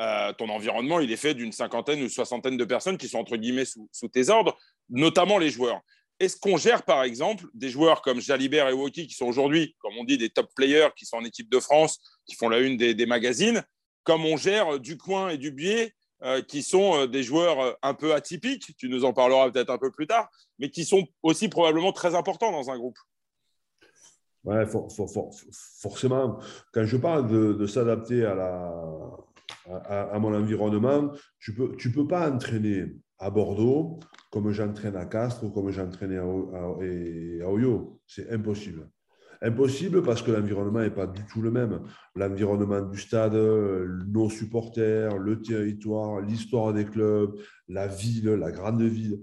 Euh, ton environnement, il est fait d'une cinquantaine ou soixantaine de personnes qui sont entre guillemets sous, tes ordres, notamment les joueurs. Est-ce qu'on gère, par exemple, des joueurs comme Jalibert et Woki, qui sont aujourd'hui, comme on dit, des top players, qui sont en équipe de France, qui font la une des magazines comme on gère du coin et du biais, euh, qui sont euh, des joueurs euh, un peu atypiques, tu nous en parleras peut-être un peu plus tard, mais qui sont aussi probablement très importants dans un groupe. Ouais, forcément. Quand je parle de, s'adapter à, mon environnement, tu ne peux, tu peux pas entraîner à Bordeaux comme j'entraîne à Castres ou comme j'entraîne à, à, à Oyo. C'est impossible. Impossible parce que l'environnement n'est pas du tout le même. L'environnement du stade, nos supporters, le territoire, l'histoire des clubs, la ville, la grande ville.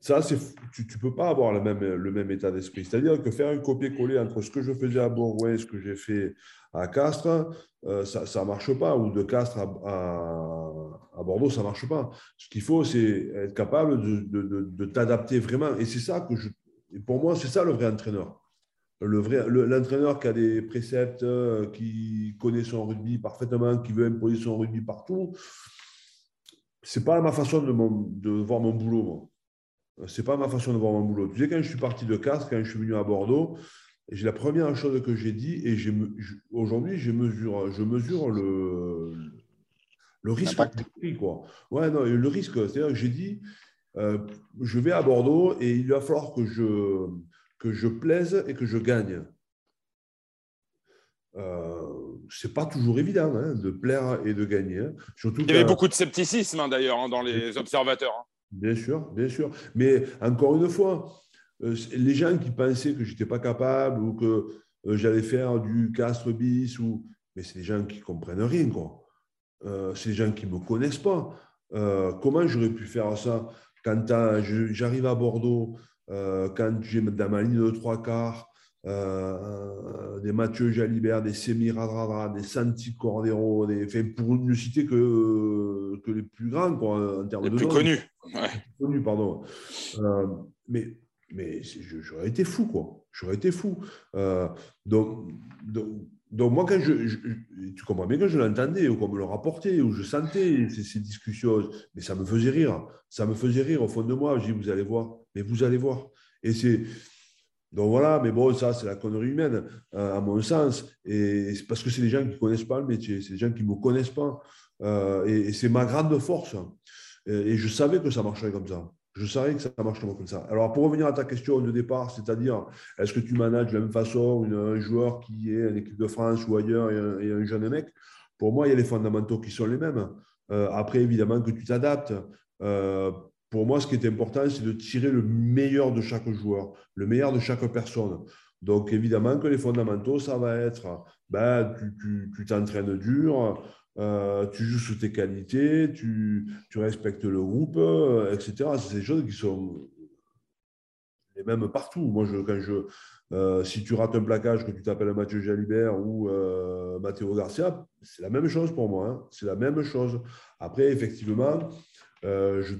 Ça, tu ne peux pas avoir le même, état d'esprit. C'est-à-dire que faire un copier-coller entre ce que je faisais à Bourgoin et ce que j'ai fait à Castres, euh, ça ne marche pas. Ou de Castres à, Bordeaux, ça ne marche pas. Ce qu'il faut, c'est être capable de t'adapter vraiment. Et c'est ça que je. Pour moi, c'est ça le vrai entraîneur l'entraîneur qui a des préceptes, euh, qui connaît son rugby parfaitement, qui veut imposer son rugby partout, c'est pas ma façon de, de voir mon boulot. C'est pas ma façon de voir mon boulot. Tu sais, quand je suis parti de Castres, quand je suis venu à Bordeaux, j'ai la première chose que j'ai dit, et aujourd'hui, je mesure, je mesure le, le risque quoi. Ouais, non, le risque, c'est-à-dire que j'ai dit, euh, je vais à Bordeaux et il va falloir que je, que je plaise et que je gagne. Euh, c'est pas toujours évident hein, de plaire et de gagner. Hein. Surtout Il y avait beaucoup de scepticisme hein, d'ailleurs hein, dans les observateurs. Bien sûr, bien sûr. Mais encore une fois, euh, les gens qui pensaient que j'étais pas capable ou que euh, j'allais faire du castre bis, ou... mais c'est des gens qui comprennent rien. Quoi. c'est des gens qui ne me connaissent pas. comment j'aurais pu faire ça quand j'arrive à Bordeaux euh, quand j'ai dans ma ligne de trois quarts euh, des Mathieu Jalibert, des Semi Radradra, des Santi Cordero, des, pour ne citer que, que les plus grands quoi, en termes les de. Plus connus. Connus, pardon. Euh, mais mais j'aurais été fou, quoi. J'aurais été fou. donc, donc, donc, moi, quand je, tu comprends bien que je l'entendais, ou qu'on me le rapportait, ou je sentais ces, ces, discussions, mais ça me faisait rire. Ça me faisait rire au fond de moi. Je dis, vous allez voir, mais vous allez voir. Et c'est. Donc voilà, mais bon, ça, c'est la connerie humaine, euh, à mon sens. Et parce que c'est des gens qui ne connaissent pas le métier, c'est des gens qui ne me connaissent pas. Euh, et, c'est ma grande force. Et, je savais que ça marcherait comme ça. Je savais que ça marche comme ça. Alors, pour revenir à ta question de départ, c'est-à-dire, est-ce que tu manages de la même façon un joueur qui est en équipe de France ou ailleurs et un, jeune mec? Pour moi, il y a les fondamentaux qui sont les mêmes. Euh, après, évidemment, que tu t'adaptes. Pour moi, ce qui est important, c'est de tirer le meilleur de chaque joueur, le meilleur de chaque personne. Donc, évidemment que les fondamentaux, ça va être, ben, tu t'entraînes dur, euh, tu joues sous tes qualités, tu, respectes le groupe, euh, etc. C'est des choses qui sont les mêmes partout. Moi, quand je, euh, si tu rates un plaquage, que tu t'appelles Mathieu Jalibert ou Matteo Garcia, c'est la même chose pour moi. Hein. C'est la même chose. Après, effectivement, je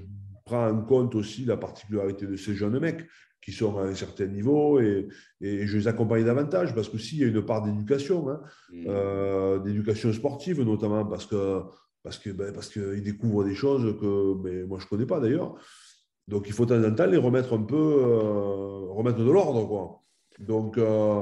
prends en compte aussi la particularité de ces jeunes mecs qui sont à un certain niveau et, je les accompagne davantage parce que s'il y a une part d'éducation, hein, mmh. euh, d'éducation sportive notamment parce que parce que ben, parce qu'ils découvrent des choses que mais moi je connais pas d'ailleurs. Donc il faut de temps en temps les remettre un peu euh, remettre de l'ordre quoi. Donc euh,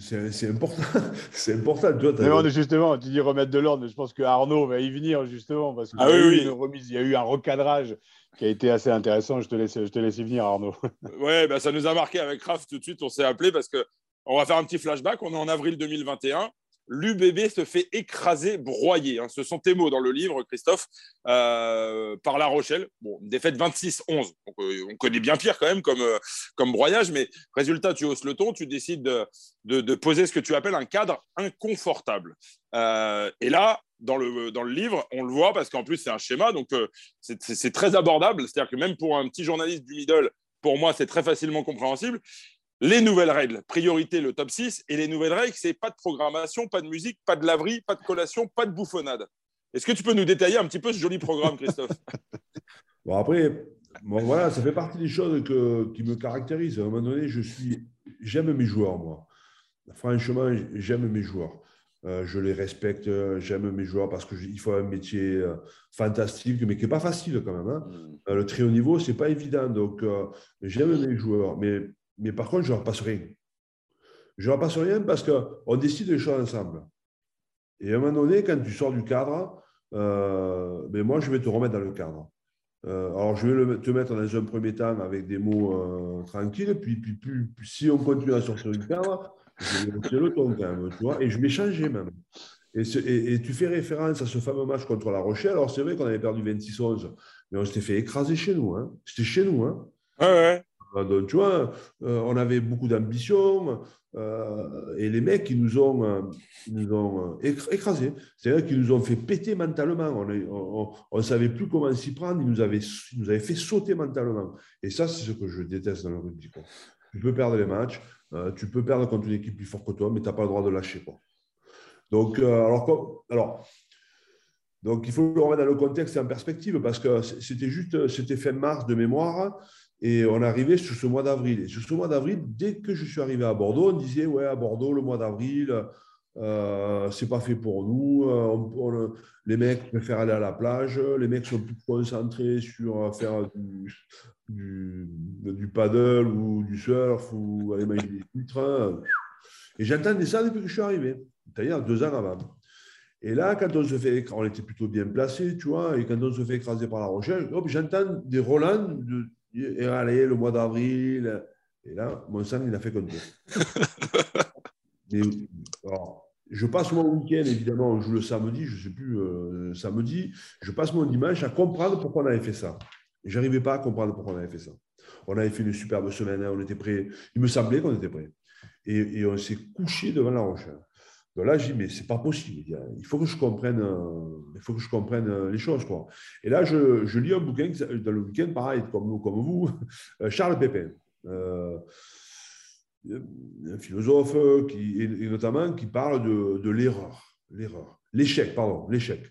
c'est important. c'est important. justement, tu dis remettre de l'ordre, mais je pense que Arnaud va y venir justement parce qu'il ah, y, il y a eu un recadrage qui a été assez intéressant. Je te laisse, je te laisse y venir, Arnaud. ouais, bah, ça nous a marqué avec Kraft tout de suite. On s'est appelé parce que on va faire un petit flashback. On est en avril 2021 l'UBB se fait écraser, broyer. Hein. Ce sont tes mots dans le livre, Christophe, euh, par La Rochelle. Bon, défaite 26-11. Euh, on connaît bien pire quand même comme, euh, comme broyage, mais résultat, tu hausses le ton, tu décides de, poser ce que tu appelles un cadre inconfortable. et là, dans le, dans le livre, on le voit parce qu'en plus, c'est un schéma, donc c'est très abordable. C'est-à-dire que même pour un petit journaliste du middle, pour moi, c'est très facilement compréhensible les nouvelles règles. Priorité, le top 6. Et les nouvelles règles, c'est pas de programmation, pas de musique, pas de laverie, pas de collation, pas de bouffonnade. Est-ce que tu peux nous détailler un petit peu ce joli programme, Christophe? Bon, après, voilà, ça fait partie des choses qui me caractérisent. À un moment donné, je suis, j'aime mes joueurs, moi. Franchement, j'aime mes joueurs. Euh, je les respecte, j'aime mes joueurs parce qu'il faut un métier euh, fantastique, mais qui n'est pas facile quand même. Hein. Mm. Euh, le très haut niveau, ce n'est pas évident. Donc, j'aime mes joueurs. Mais mais par contre, je ne leur passe rien. Je ne leur passe rien parce qu'on décide les choses ensemble. Et à un moment donné, quand tu sors du cadre, euh, ben moi, je vais te remettre dans le cadre. Euh, alors, je vais te mettre dans un premier temps avec des mots euh, tranquilles, puis, puis, puis, si on continue à sortir du cadre, je vais monter le ton quand même, tu vois, et je vais changer même. Et, et, tu fais référence à ce fameux match contre La Rochelle. Alors, c'est vrai qu'on avait perdu 26-11, mais on s'était fait écraser chez nous. Hein. C'était chez nous. Hein. Ouais. Euh, on avait beaucoup d'ambition euh, et les mecs, ils nous ont, euh, nous ont écrasés. C'est-à-dire qu'ils nous ont fait péter mentalement. On ne savait plus comment s'y prendre. Ils nous, avaient, nous avaient fait sauter mentalement. Et ça, c'est ce que je déteste dans le rugby. Tu peux perdre les matchs, tu peux perdre contre une équipe plus forte que toi, mais tu n'as pas le droit de lâcher. Quoi. Donc, alors, alors, donc, il faut le remettre dans le contexte et en perspective parce que c'était juste, c'était fin mars de mémoire. Et on arrivait sur ce mois d'avril. Et sur ce mois d'avril, dès que je suis arrivé à Bordeaux, on disait Ouais, à Bordeaux, le mois d'avril, euh, c'est pas fait pour nous. Euh, les mecs préfèrent aller à la plage. Les mecs sont plus concentrés sur faire du, du, paddle ou du surf ou aller manger des titres. Et j'entendais ça depuis que je suis arrivé, c'est-à-dire deux ans avant. Et là, quand on se fait on était plutôt bien placé, tu vois, et quand on se fait écraser par la recherche, j'entends des Roland et allez, le mois d'avril. Et là, mon sang, il a fait comme ça. je passe mon week-end, évidemment, on joue le samedi, je ne sais plus, euh, samedi. Je passe mon dimanche à comprendre pourquoi on avait fait ça. Je n'arrivais pas à comprendre pourquoi on avait fait ça. On avait fait une superbe semaine, hein, on était prêts. Il me semblait qu'on était prêts. Et, on s'est couché devant la roche. Donc là, je dis, mais c'est pas possible. Il faut que je comprenne, euh, il faut que je comprenne euh, les choses. Et là, je, lis un bouquin dans le week-end, pareil, comme, comme vous, euh, Charles Pépin. un philosophe qui, notamment qui parle de, l'erreur, l'erreur, l'échec, pardon, l'échec.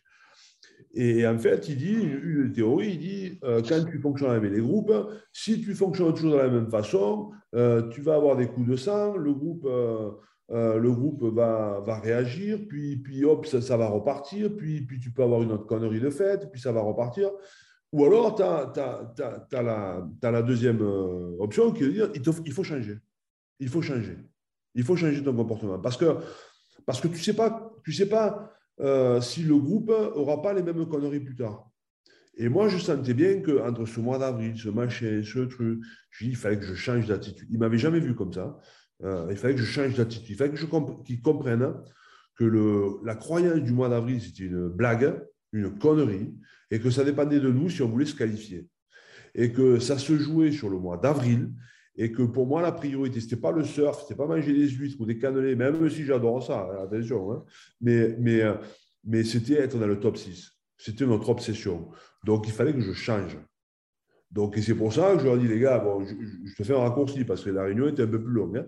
Et en fait, il dit, une théorie, il dit, quand tu fonctionnes avec les groupes, si tu fonctionnes toujours de la même façon, tu vas avoir des coups de sang, le groupe euh, le groupe va, va, réagir, puis, puis hop, ça, va repartir, puis, puis tu peux avoir une autre connerie de fête, puis ça va repartir. Ou alors, tu as, la, deuxième euh, option qui veut dire il, il, faut changer. Il faut changer. Il faut changer ton comportement. Parce que, parce que tu ne sais pas, tu sais pas euh, si le groupe n'aura pas les mêmes conneries plus tard. Et moi, je sentais bien qu'entre ce mois d'avril, ce machin, ce truc, je dis, il fallait que je change d'attitude. Il ne m'avait jamais vu comme ça. Euh, il fallait que je change d'attitude. Il fallait que qu'ils comprennent que la croyance du mois d'avril, c'était une blague, une connerie, et que ça dépendait de nous si on voulait se qualifier. Et que ça se jouait sur le mois d'avril, et que pour moi, la priorité, ce n'était pas le surf, ce n'était pas manger des huîtres ou des cannelés, même si j'adore ça, attention, hein. mais, mais c'était être dans le top 6. C'était notre obsession. Donc, il fallait que je change. Donc, et c'est pour ça que je leur dis, les gars, bon, je, te fais un raccourci parce que la réunion était un peu plus longue, hein,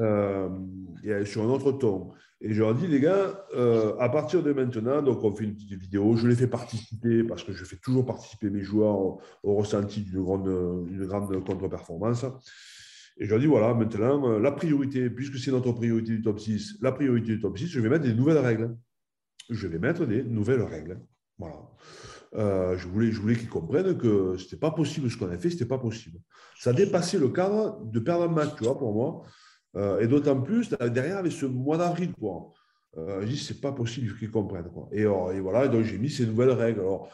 euh, sur un autre ton. Et je leur dis, les gars, euh, à partir de maintenant, donc on fait une petite vidéo, je les fais participer parce que je fais toujours participer mes joueurs au, ressenti d'une grande, grande contre-performance. Et je leur dis, voilà, maintenant, la priorité, puisque c'est notre priorité du top 6, la priorité du top 6, je vais mettre des nouvelles règles. Je vais mettre des nouvelles règles. Voilà. Euh, je voulais, je voulais qu'ils comprennent que ce n'était pas possible ce qu'on a fait, ce n'était pas possible. Ça dépassait le cadre de perdre un match, tu vois, pour moi. Euh, et d'autant plus, derrière, avec ce mois d'avril, quoi. Euh, je dis, c'est pas possible qu'ils comprennent. Quoi. Et, voilà, donc j'ai mis ces nouvelles règles. Alors,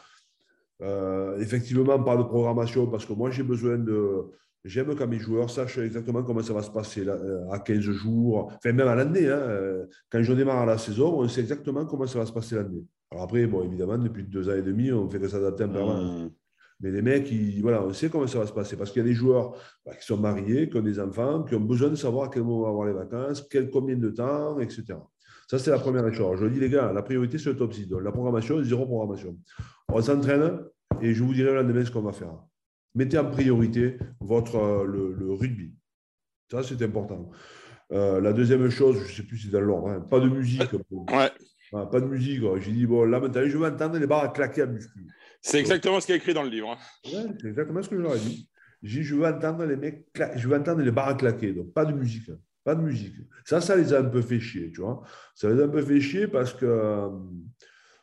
effectivement, pas de programmation, parce que moi, j'ai besoin de. J'aime quand mes joueurs sachent exactement comment ça va se passer à 15 jours, enfin même à l'année. Hein, quand je démarre la saison, on sait exactement comment ça va se passer l'année. Alors après, bon, évidemment, depuis deux ans et demi, on fait que s'adapter en permanence. Mmh. Mais les mecs, voilà, on sait comment ça va se passer parce qu'il y a des joueurs bah, qui sont mariés, qui ont des enfants, qui ont besoin de savoir à quel moment on va avoir les vacances, quel, combien de temps, etc. Ça, c'est la première chose. Je dis, les gars, la priorité, c'est le top 6. Donc, la programmation, zéro programmation. On s'entraîne et je vous dirai le lendemain ce qu'on va faire. Mettez en priorité votre, euh, le, rugby. Ça, c'est important. Euh, la deuxième chose, je ne sais plus si c'est dans l'ordre, hein, pas de musique. Ouais. Ah, pas de musique. J'ai dit, bon, là, maintenant, je vais entendre les barres claquer à muscu. C'est exactement ce qui est écrit dans le livre. Hein. c'est exactement ce que je leur ai dit. J'ai dit, je veux entendre les mecs, je veux entendre les barres claquer. Donc, pas de musique. Pas de musique. Ça, ça les a un peu fait chier, tu vois. Ça les a un peu fait chier parce que.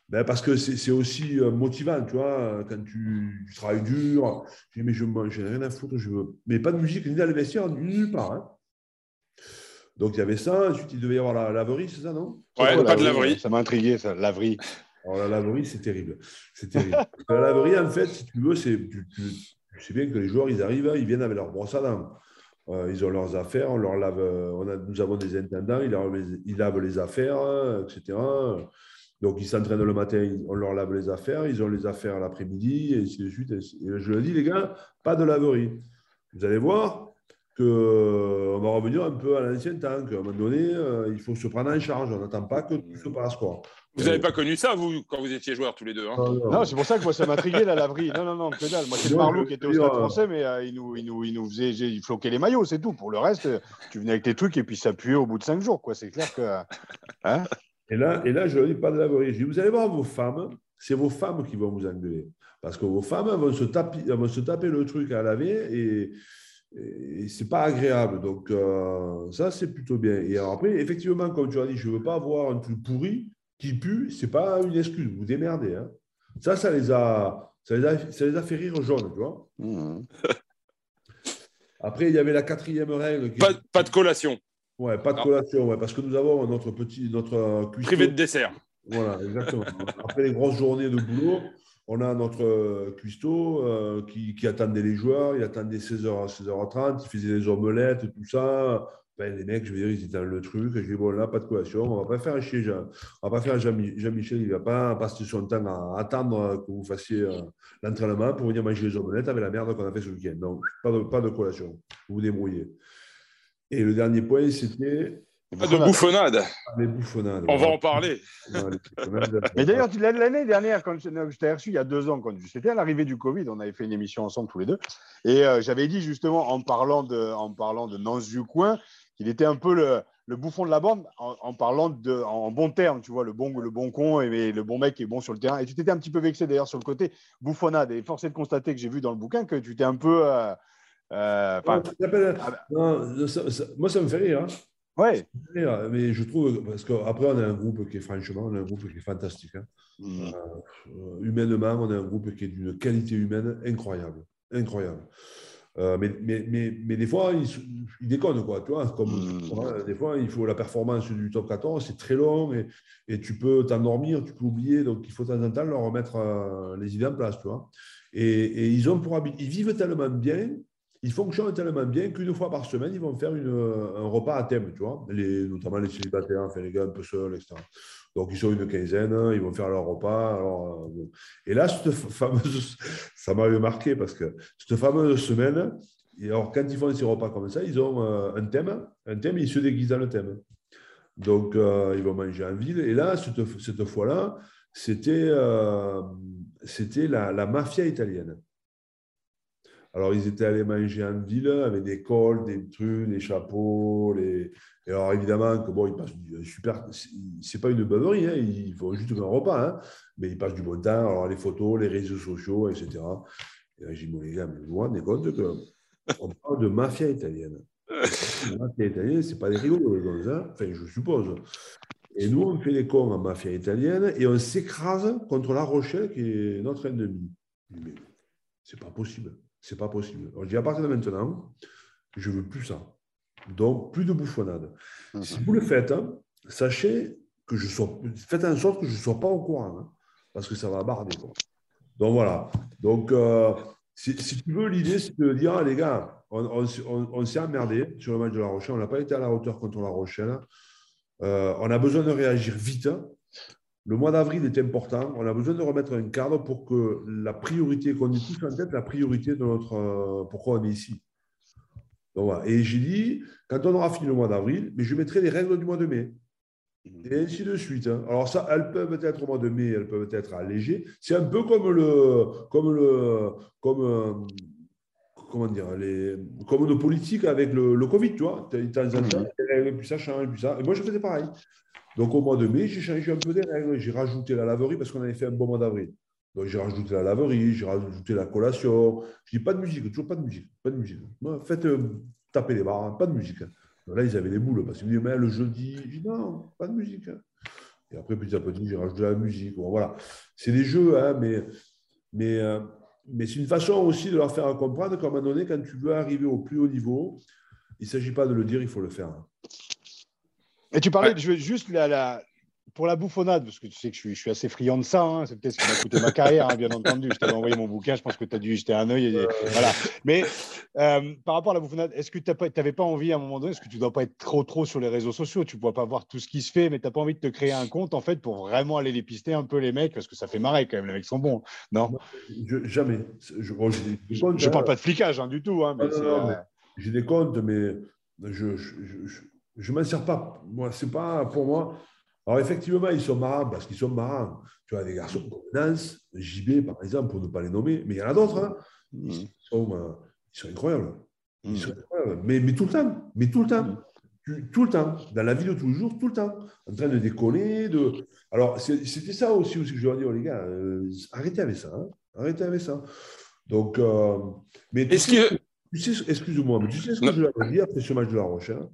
Ben parce que c'est aussi euh, motivant, tu vois, quand tu, travailles dur. Je dis, mais je n'ai rien à foutre, je veux. Mais pas de musique ni dans les vestiaires, nulle part. Hein. Donc il y avait ça, ensuite il devait y avoir la laverie, c'est ça, non? Ouais, pas de laverie. Ça m'a intrigué, ça, laverie. Alors la laverie, c'est terrible. C'est terrible. la laverie, en fait, si tu veux, c'est. Tu, sais bien que les joueurs, ils arrivent, ils viennent avec leur brosse à dents. Euh, ils ont leurs affaires, on leur lave, on a, nous avons des intendants, ils, lavent les, ils lavent les affaires, etc. Donc, ils s'entraînent le matin, on leur lave les affaires, ils ont les affaires l'après-midi, et ainsi de suite. Et je le dis, les gars, pas de laverie. Vous allez voir, qu'on euh, va revenir un peu à l'ancien temps, qu'à un moment donné, euh, il faut se prendre en charge. On n'attend pas que tout se passe. Quoi. Vous n'avez pas connu ça, vous, quand vous étiez joueurs tous les deux hein Non, c'est pour ça que moi, ça m'intriguait, la laverie. Non, non, non, que dalle. Moi, c'est le Marlot qui était au stade français, mais euh, il, nous, il, nous, il nous faisait il floquait les maillots, c'est tout. Pour le reste, tu venais avec tes trucs et puis s'appuyer au bout de cinq jours. Quoi. C'est clair que. Hein et, là, et là, je ne dis pas de laverie. Je dis, vous allez voir vos femmes, c'est vos femmes qui vont vous engueuler. Parce que vos femmes vont se taper, vont se taper le truc à laver et et c'est pas agréable. Donc, euh, ça, c'est plutôt bien. Et après, effectivement, comme tu as dit, je ne veux pas avoir un truc pourri qui pue, c'est pas une excuse. Vous démerdez. Hein. Ça, ça les, a, ça, les a, ça les a fait rire jaunes, tu vois. Mmh. Après, il y avait la quatrième règle. Pas, pas, de collation. Ouais, pas de collation, ouais, parce que nous avons notre petit. Notre Privé de dessert. Voilà, exactement. Après les grosses journées de boulot, on a notre euh, cuistot euh, qui, attendait les joueurs, il attendait 16h à 16h30, il faisait des omelettes, tout ça. Ben, les mecs, je veux dire, ils étaient dans le truc. Je dis, bon, là, pas de collation, on va pas faire chier Jean. On va pas faire Jean-Michel, il ne va pas passer son temps à attendre que vous fassiez euh, l'entraînement pour venir manger les omelettes avec la merde qu'on a fait ce week-end. Donc, pas de, collation. Vous vous débrouillez. Et le dernier point, c'était de bouffonnade. Les bouffonnades. On va en parler. Mais d'ailleurs, l'année dernière, quand je t'ai reçu il y a deux ans, quand c'était à l'arrivée du Covid, on avait fait une émission ensemble tous les deux. Et euh, j'avais dit justement, en parlant de, en parlant de Nance du coin, qu'il était un peu le, le, bouffon de la bande, en, parlant de, en bon terme, tu vois, le bon, le bon con et le bon mec qui est bon sur le terrain. Et tu t'étais un petit peu vexé d'ailleurs sur le côté bouffonnade. Et force est de constater que j'ai vu dans le bouquin que tu t'es un peu. Euh, euh, moi, ça me fait rire. Hein. Ouais. Mais je trouve, parce qu'après, on a un groupe qui est franchement, on a un groupe qui est fantastique. Hein. Mm. Euh, humainement, on a un groupe qui est d'une qualité humaine incroyable. Incroyable. Euh, mais, mais, mais, mais, des fois, ils, déconnent, quoi. Tu vois, comme mmh. des fois, il faut la performance du top 14, c'est très long et, et tu peux t'endormir, tu peux oublier. Donc, il faut de temps en temps leur remettre euh, les idées en place, tu vois. Et, et ils ont pour habitude, ils vivent tellement bien, ils fonctionnent tellement bien qu'une fois par semaine, ils vont faire un repas à thème, tu vois, notamment les célibataires, enfin, les gars un peu seuls, etc. Donc, ils sont une quinzaine, ils vont faire leur repas. Euh, et là, cette fameuse, ça m'avait marqué parce que cette fameuse semaine, alors, quand ils font ces repas comme ça, ils ont euh, un thème, un thème, ils se déguisent dans le thème. Donc, euh, ils vont manger en ville. Et là, cette, fois-là, c'était la, la, mafia italienne. Alors, ils étaient allés manger en ville avec des cols, des trucs, des chapeaux, les, et alors, évidemment, que bon, ils passent du super. C'est pas une beuverie, hein, ils font juste un repas, hein, mais ils passent du bon temps. Alors, les photos, les réseaux sociaux, etc. Et là, j'ai dit, bon, les gars, mais vous vous rendez compte qu'on parle de mafia italienne. La mafia italienne, ce n'est pas des rigolos, les hein, enfin, je suppose. Et nous, on fait les cons en mafia italienne et on s'écrase contre La Rochelle, qui est notre ennemi. Mais c'est pas possible. C'est pas possible. Alors, je dis, à partir de maintenant, je veux plus ça. Donc, plus de bouffonnade. Mhm. Si vous le faites, hein, sachez que je sois, faites en sorte que je ne sois pas au courant, hein, parce que ça va barder. Donc voilà. Donc, euh, si, tu veux, l'idée, c'est de dire, ah, les gars, on, s'est emmerdé sur le match de La Rochelle, on n'a pas été à la hauteur contre La Rochelle. Euh, on a besoin de réagir vite. Le mois d'avril est important. On a besoin de remettre un cadre pour que la priorité, qu'on ait tous en tête, la priorité de notre. Euh, pourquoi on est ici. Et j'ai dit, quand on aura fini le mois d'avril, mais je mettrai les règles du mois de mai. Et ainsi de suite. Hein. Alors ça, elles peuvent être au mois de mai, elles peuvent être allégées. C'est un peu comme le, comme le, comme, euh, comment dire, les, comme nos politiques avec le, le Covid, tu vois. Tu as des règles, puis ça change, puis ça. Et moi, je faisais pareil. Donc au mois de mai, j'ai changé un peu des règles. J'ai rajouté la laverie parce qu'on avait fait un bon mois d'avril. Donc j'ai rajouté la laverie, j'ai rajouté la collation. Je dis pas de musique, toujours pas de musique. Pas de musique. Faites euh, taper les barres, pas de musique. Là, ils avaient les boules parce qu'ils me disaient, mais le jeudi, je dis non, pas de musique. Et après, petit à petit, j'ai rajouté la musique. Bon, voilà. C'est des jeux, hein, mais, mais, euh, mais c'est une façon aussi de leur faire comprendre qu'à un moment donné, quand tu veux arriver au plus haut niveau, il ne s'agit pas de le dire, il faut le faire. Et tu parlais, je veux juste la, la, pour la bouffonnade, parce que tu sais que je suis, assez friand de ça, hein, c'est peut-être ce qui m'a coûté ma carrière, hein, bien entendu. Je t'avais envoyé mon bouquin, je pense que tu as dû jeter un œil. voilà. Mais euh, par rapport à la bouffonnade, est-ce que tu n'avais pas envie à un moment donné, est-ce que tu ne dois pas être trop trop sur les réseaux sociaux Tu ne pourras pas voir tout ce qui se fait, mais tu n'as pas envie de te créer un compte en fait pour vraiment aller les pister un peu les mecs, parce que ça fait marrer quand même, les mecs sont bons. Non? Jamais. Je ne parle pas de flicage hein, du tout. Euh, j'ai des comptes, mais je ne m'en sers pas. Moi, c'est pas pour moi. Alors, effectivement, ils sont marrants parce qu'ils sont marrants. Tu vois, des garçons comme Nance, JB, par exemple, pour ne pas les nommer, mais il y en a d'autres. Hein. Mm. Ils, sont, euh, ils, sont, incroyables. Ils mm. sont incroyables. Mais, mais, tout le temps. Mais tout le temps. Mm. Tout le temps. Dans la vie de tous les jours, tout le temps. En train de décoller. De... Alors, c'était ça aussi, aussi que je leur dis, oh, les gars, euh, arrêtez avec ça. Hein. Arrêtez avec ça. Donc, euh, mais Est-ce que... Tu sais, excuse-moi, mais tu sais ce que je leur ai dit après ce match de La Rochelle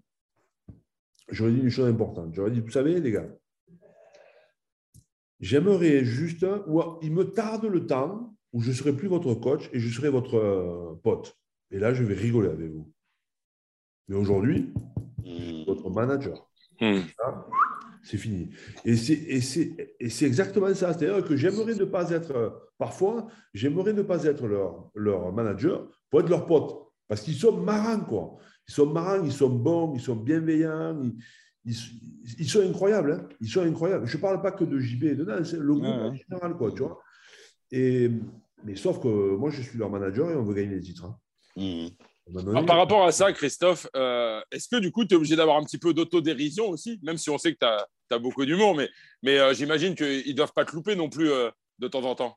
J'aurais dit une chose importante. J'aurais dit, vous savez, les gars, J'aimerais juste, ou il me tarde le temps où je ne serai plus votre coach et je serai votre euh, pote. Et là, je vais rigoler avec vous. Mais aujourd'hui, hmm. votre manager. Hmm. C'est fini. Et c'est exactement ça. C'est-à-dire que j'aimerais ne pas être, parfois, j'aimerais ne pas être leur, leur manager pour être leur pote. Parce qu'ils sont marrants, quoi. Ils sont marrants, ils sont bons, ils sont bienveillants, ils, sont incroyables. Hein. Ils sont incroyables. Je ne parle pas que de JB et de c'est le groupe en général, quoi, tu vois. Et, mais sauf que moi, je suis leur manager et on veut gagner les titres. Hein. Mmh. par rapport à ça, Christophe, euh, est-ce que du coup, tu es obligé d'avoir un petit peu d'autodérision aussi, même si on sait que tu as, beaucoup d'humour, mais, mais euh, j'imagine qu'ils ne doivent pas te louper non plus euh, de temps en temps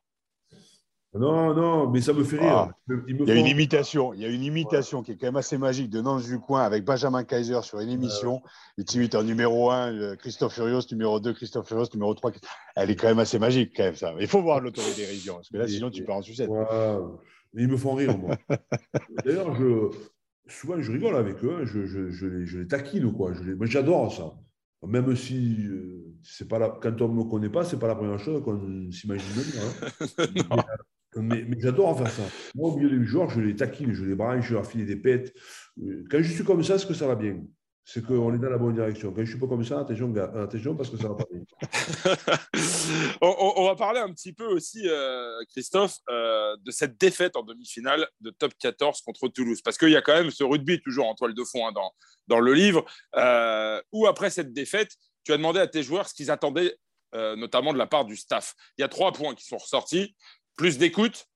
non, non, mais ça me fait rire. Ah, il, y a une imitation, il y a une imitation qui est quand même assez magique de Nance du Coin avec Benjamin Kaiser sur une émission. Il t'imite en numéro 1, Christophe Furios, numéro 2, Christophe Furios, numéro 3. Elle est quand même assez magique, quand même, ça. Il faut voir l'autodérision, parce que là, sinon, tu pars en sucette. Ils me font rire, moi. D'ailleurs, je... souvent, je rigole avec eux, hein. je, je, je, les, je, les, taquine, quoi. j'adore ça. Même si euh, c'est pas la... quand on ne me connaît pas, c'est pas la première chose qu'on s'imagine de moi. Hein. Mais, j'adore faire ça. Moi, au milieu des joueurs, je les taquine, je les branche, je leur file des pètes. Quand je suis comme ça, c'est que ça va bien? C'est qu'on est dans la bonne direction. Quand je ne suis pas comme ça, attention, attention parce que ça va pas bien. on, va parler un petit peu aussi, euh, Christophe, euh, de cette défaite en demi-finale de top 14 contre Toulouse. Parce qu'il y a quand même ce rugby toujours en toile de fond hein, dans, dans le livre, euh, où après cette défaite, tu as demandé à tes joueurs ce qu'ils attendaient, notamment de la part du staff. Il y a trois points qui sont ressortis plus d'écoute,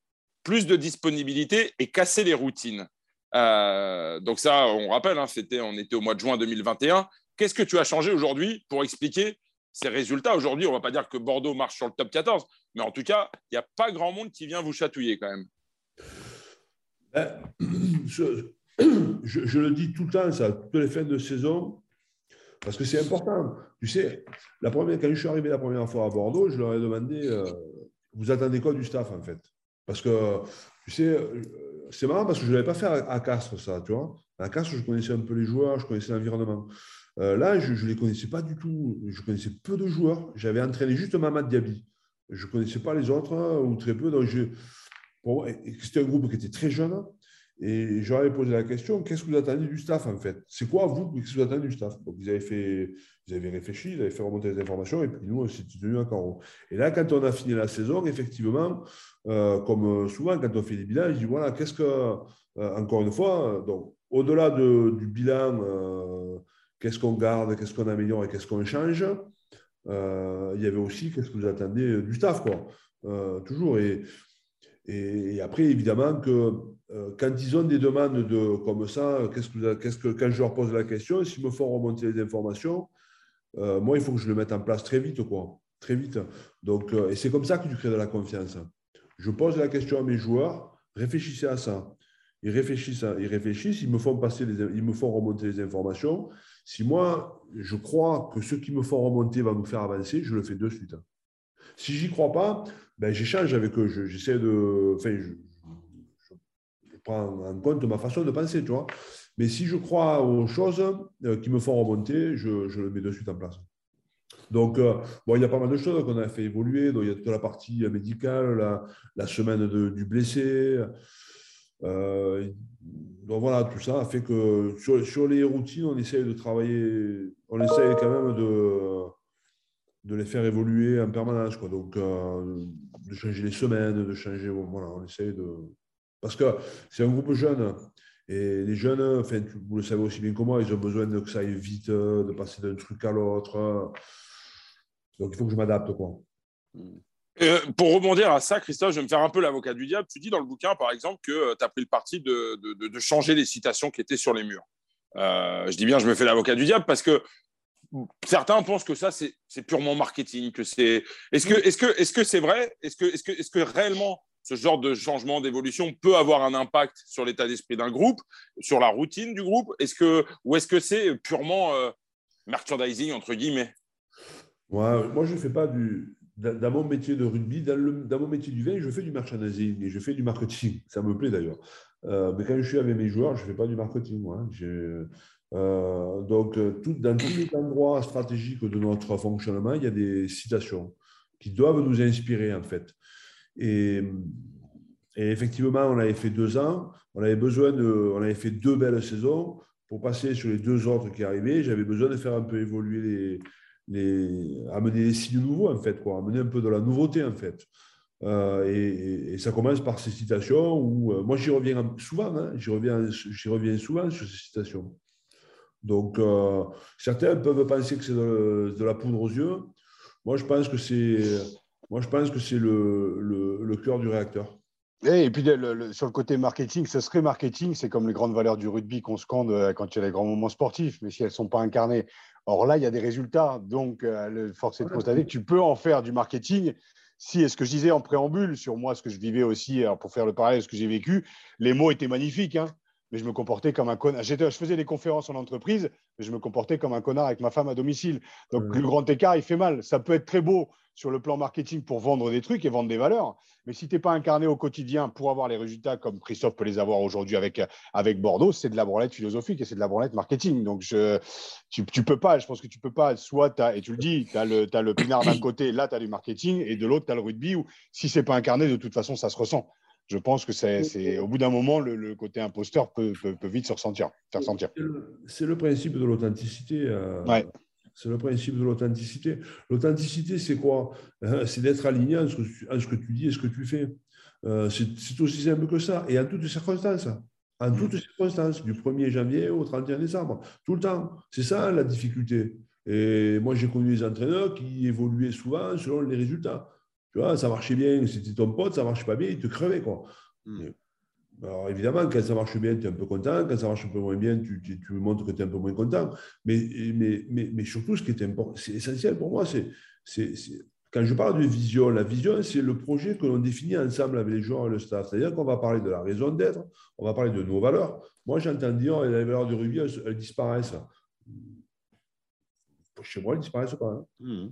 plus de disponibilité et casser les routines. Euh, donc ça, on rappelle, hein, on était au mois de juin 2021. Qu'est-ce que tu as changé aujourd'hui pour expliquer ces résultats? Aujourd'hui, on ne va pas dire que Bordeaux marche sur le top 14, mais en tout cas, il n'y a pas grand monde qui vient vous chatouiller quand même. Ben, je, le dis tout le temps, ça, toutes les fins de saison, parce que c'est important. Tu sais, la première, quand je suis arrivé la première fois à Bordeaux, je leur ai demandé euh, vous attendez quoi du staff, en fait Parce que, tu sais, euh, c'est marrant parce que je ne l'avais pas fait à, Castres, ça, tu vois. À Castres, je connaissais un peu les joueurs, je connaissais l'environnement. Euh, là, je ne les connaissais pas du tout. Je connaissais peu de joueurs. J'avais entraîné juste Mamad Diaby. Je ne connaissais pas les autres, hein, ou très peu. Donc, c'était un groupe qui était très jeune. Et j'aurais posé la question, qu'est-ce que vous attendez du staff en fait? C'est quoi vous, qu'est-ce que vous attendez du staff? Vous avez fait, réfléchi, vous avez fait remonter les informations et puis nous, on s'est tenu encore. Et là, quand on a fini la saison, effectivement, euh, comme souvent quand on fait des bilans, je dis voilà, qu'est-ce que, euh, encore une fois, donc au-delà du bilan, euh, qu'est-ce qu'on garde, qu'est-ce qu'on améliore et qu'est-ce qu'on change Il y avait aussi qu'est-ce que vous attendez du staff, quoi. toujours. Et, et, après, évidemment, que quand ils ont des demandes de, comme ça, qu'est-ce que, qu'est-ce que, quand je leur pose la question, s'ils me font remonter les informations, euh, moi, il faut que je le mette en place très vite, quoi. Très vite. Donc, euh, et c'est comme ça que tu crées de la confiance. Je pose la question à mes joueurs, réfléchissez à ça. Ils réfléchissent, ils réfléchissent, ils me font passer, les, ils me font remonter les informations. Si moi, je crois que ce qui me font remonter va nous faire avancer, je le fais de suite. Si j'y crois pas, ben, j'échange avec eux. J'essaie de. Enfin, prends en compte ma façon de penser, tu vois. Mais si je crois aux choses euh, qui me font remonter, je, je, le mets de suite en place. Donc, euh, bon, il y a pas mal de choses qu'on a fait évoluer. Donc, il y a toute la partie médicale, la, semaine du blessé. Euh, donc voilà, tout ça fait que sur, les routines, on essaye de travailler, on essaye quand même de, les faire évoluer en permanence. Quoi. Donc, de changer les semaines, de changer. Voilà, on essaye de. Parce que c'est un groupe jeune. Et les jeunes, enfin, vous le savez aussi bien que moi, ils ont besoin que ça aille vite, de passer d'un truc à l'autre. Donc, il faut que je m'adapte. Quoi. Euh, pour rebondir à ça, Christophe, je vais me faire un peu l'avocat du diable. Tu dis dans le bouquin, par exemple, que euh, tu as pris le parti de, changer les citations qui étaient sur les murs. je dis bien, je me fais l'avocat du diable parce que certains pensent que ça, c'est purement marketing. Que c'est. Est-ce que est-ce est-ce que c'est vrai? Est-ce que est-ce que est-ce que réellement ce genre de changement d'évolution peut avoir un impact sur l'état d'esprit d'un groupe, sur la routine du groupe? Est-ce que ou est-ce que c'est purement euh, merchandising entre guillemets? Moi, je ne fais pas du dans, mon métier de rugby, dans, mon métier du vin, je fais du merchandising et je fais du marketing. Ça me plaît d'ailleurs. Euh, mais quand je suis avec mes joueurs, je ne fais pas du marketing. Moi. Euh, donc, dans tous les endroits stratégiques de notre fonctionnement, il y a des citations qui doivent nous inspirer, en fait. Et, effectivement, on avait fait deux ans, on avait besoin on avait fait deux belles saisons. Pour passer sur les deux autres qui arrivaient, j'avais besoin de faire un peu évoluer les, les, amener des signes nouveaux, en fait, quoi, amener un peu de la nouveauté, en fait. Euh, et, ça commence par ces citations où, moi, j'y reviens souvent, hein, j'y reviens, reviens souvent sur ces citations. Donc, euh, certains peuvent penser que c'est de, la poudre aux yeux. Moi, je pense que c'est, moi, je pense que c'est le, le, cœur du réacteur. Et puis, sur le côté marketing, ce serait marketing, c'est comme les grandes valeurs du rugby qu'on scande euh, quand il y a les grands moments sportifs, mais si elles ne sont pas incarnées. Or là, il y a des résultats. Donc, euh, le force est de constater que tu peux en faire du marketing. Si, ce que je disais en préambule, sur moi, ce que je vivais aussi, pour faire le parallèle, ce que j'ai vécu, les mots étaient magnifiques. Hein mais je me comportais comme un connard. Je faisais des conférences en entreprise, mais je me comportais comme un connard avec ma femme à domicile. Donc le grand écart, il fait mal. Ça peut être très beau sur le plan marketing pour vendre des trucs et vendre des valeurs, mais si tu n'es pas incarné au quotidien pour avoir les résultats comme Christophe peut les avoir aujourd'hui avec, avec Bordeaux, c'est de la branlette philosophique et c'est de la branlette marketing. Donc je, tu ne peux pas, je pense que tu peux pas, soit, as, et tu le dis, tu as le, as le pinard d'un côté, là tu as du marketing, et de l'autre tu as le rugby, où si c'est pas incarné, de toute façon, ça se ressent je pense que c'est, au bout d'un moment, le, côté imposteur peut, peut, vite se ressentir, faire sentir. C'est le, principe de l'authenticité. Euh, c'est le principe de l'authenticité. L'authenticité, c'est quoi euh, C'est d'être aligné en ce, que, tu dis et ce que tu fais. Euh, c'est aussi simple que ça. Et en toutes circonstances. En toutes circonstances, du 1er janvier au 31 décembre. Tout le temps. C'est ça la difficulté. Et moi, j'ai connu des entraîneurs qui évoluaient souvent selon les résultats. Tu vois, ça marchait bien, c'était ton pote, ça ne marchait pas bien, il te crevait. Quoi. Hmm. Alors évidemment, quand ça marche bien, tu es un peu content. Quand ça marche un peu moins bien, tu, tu, montres que tu es un peu moins content. Mais, mais, mais, mais surtout, ce qui est important, c'est essentiel pour moi, c'est quand je parle de vision, la vision, c'est le projet que l'on définit ensemble avec les joueurs et le staff. C'est-à-dire qu'on va parler de la raison d'être, on va parler de nos valeurs. Moi, j'entends dire que les valeurs du rugby, elles, disparaissent. Chez moi, elles ne disparaissent pas. Hein. Hmm.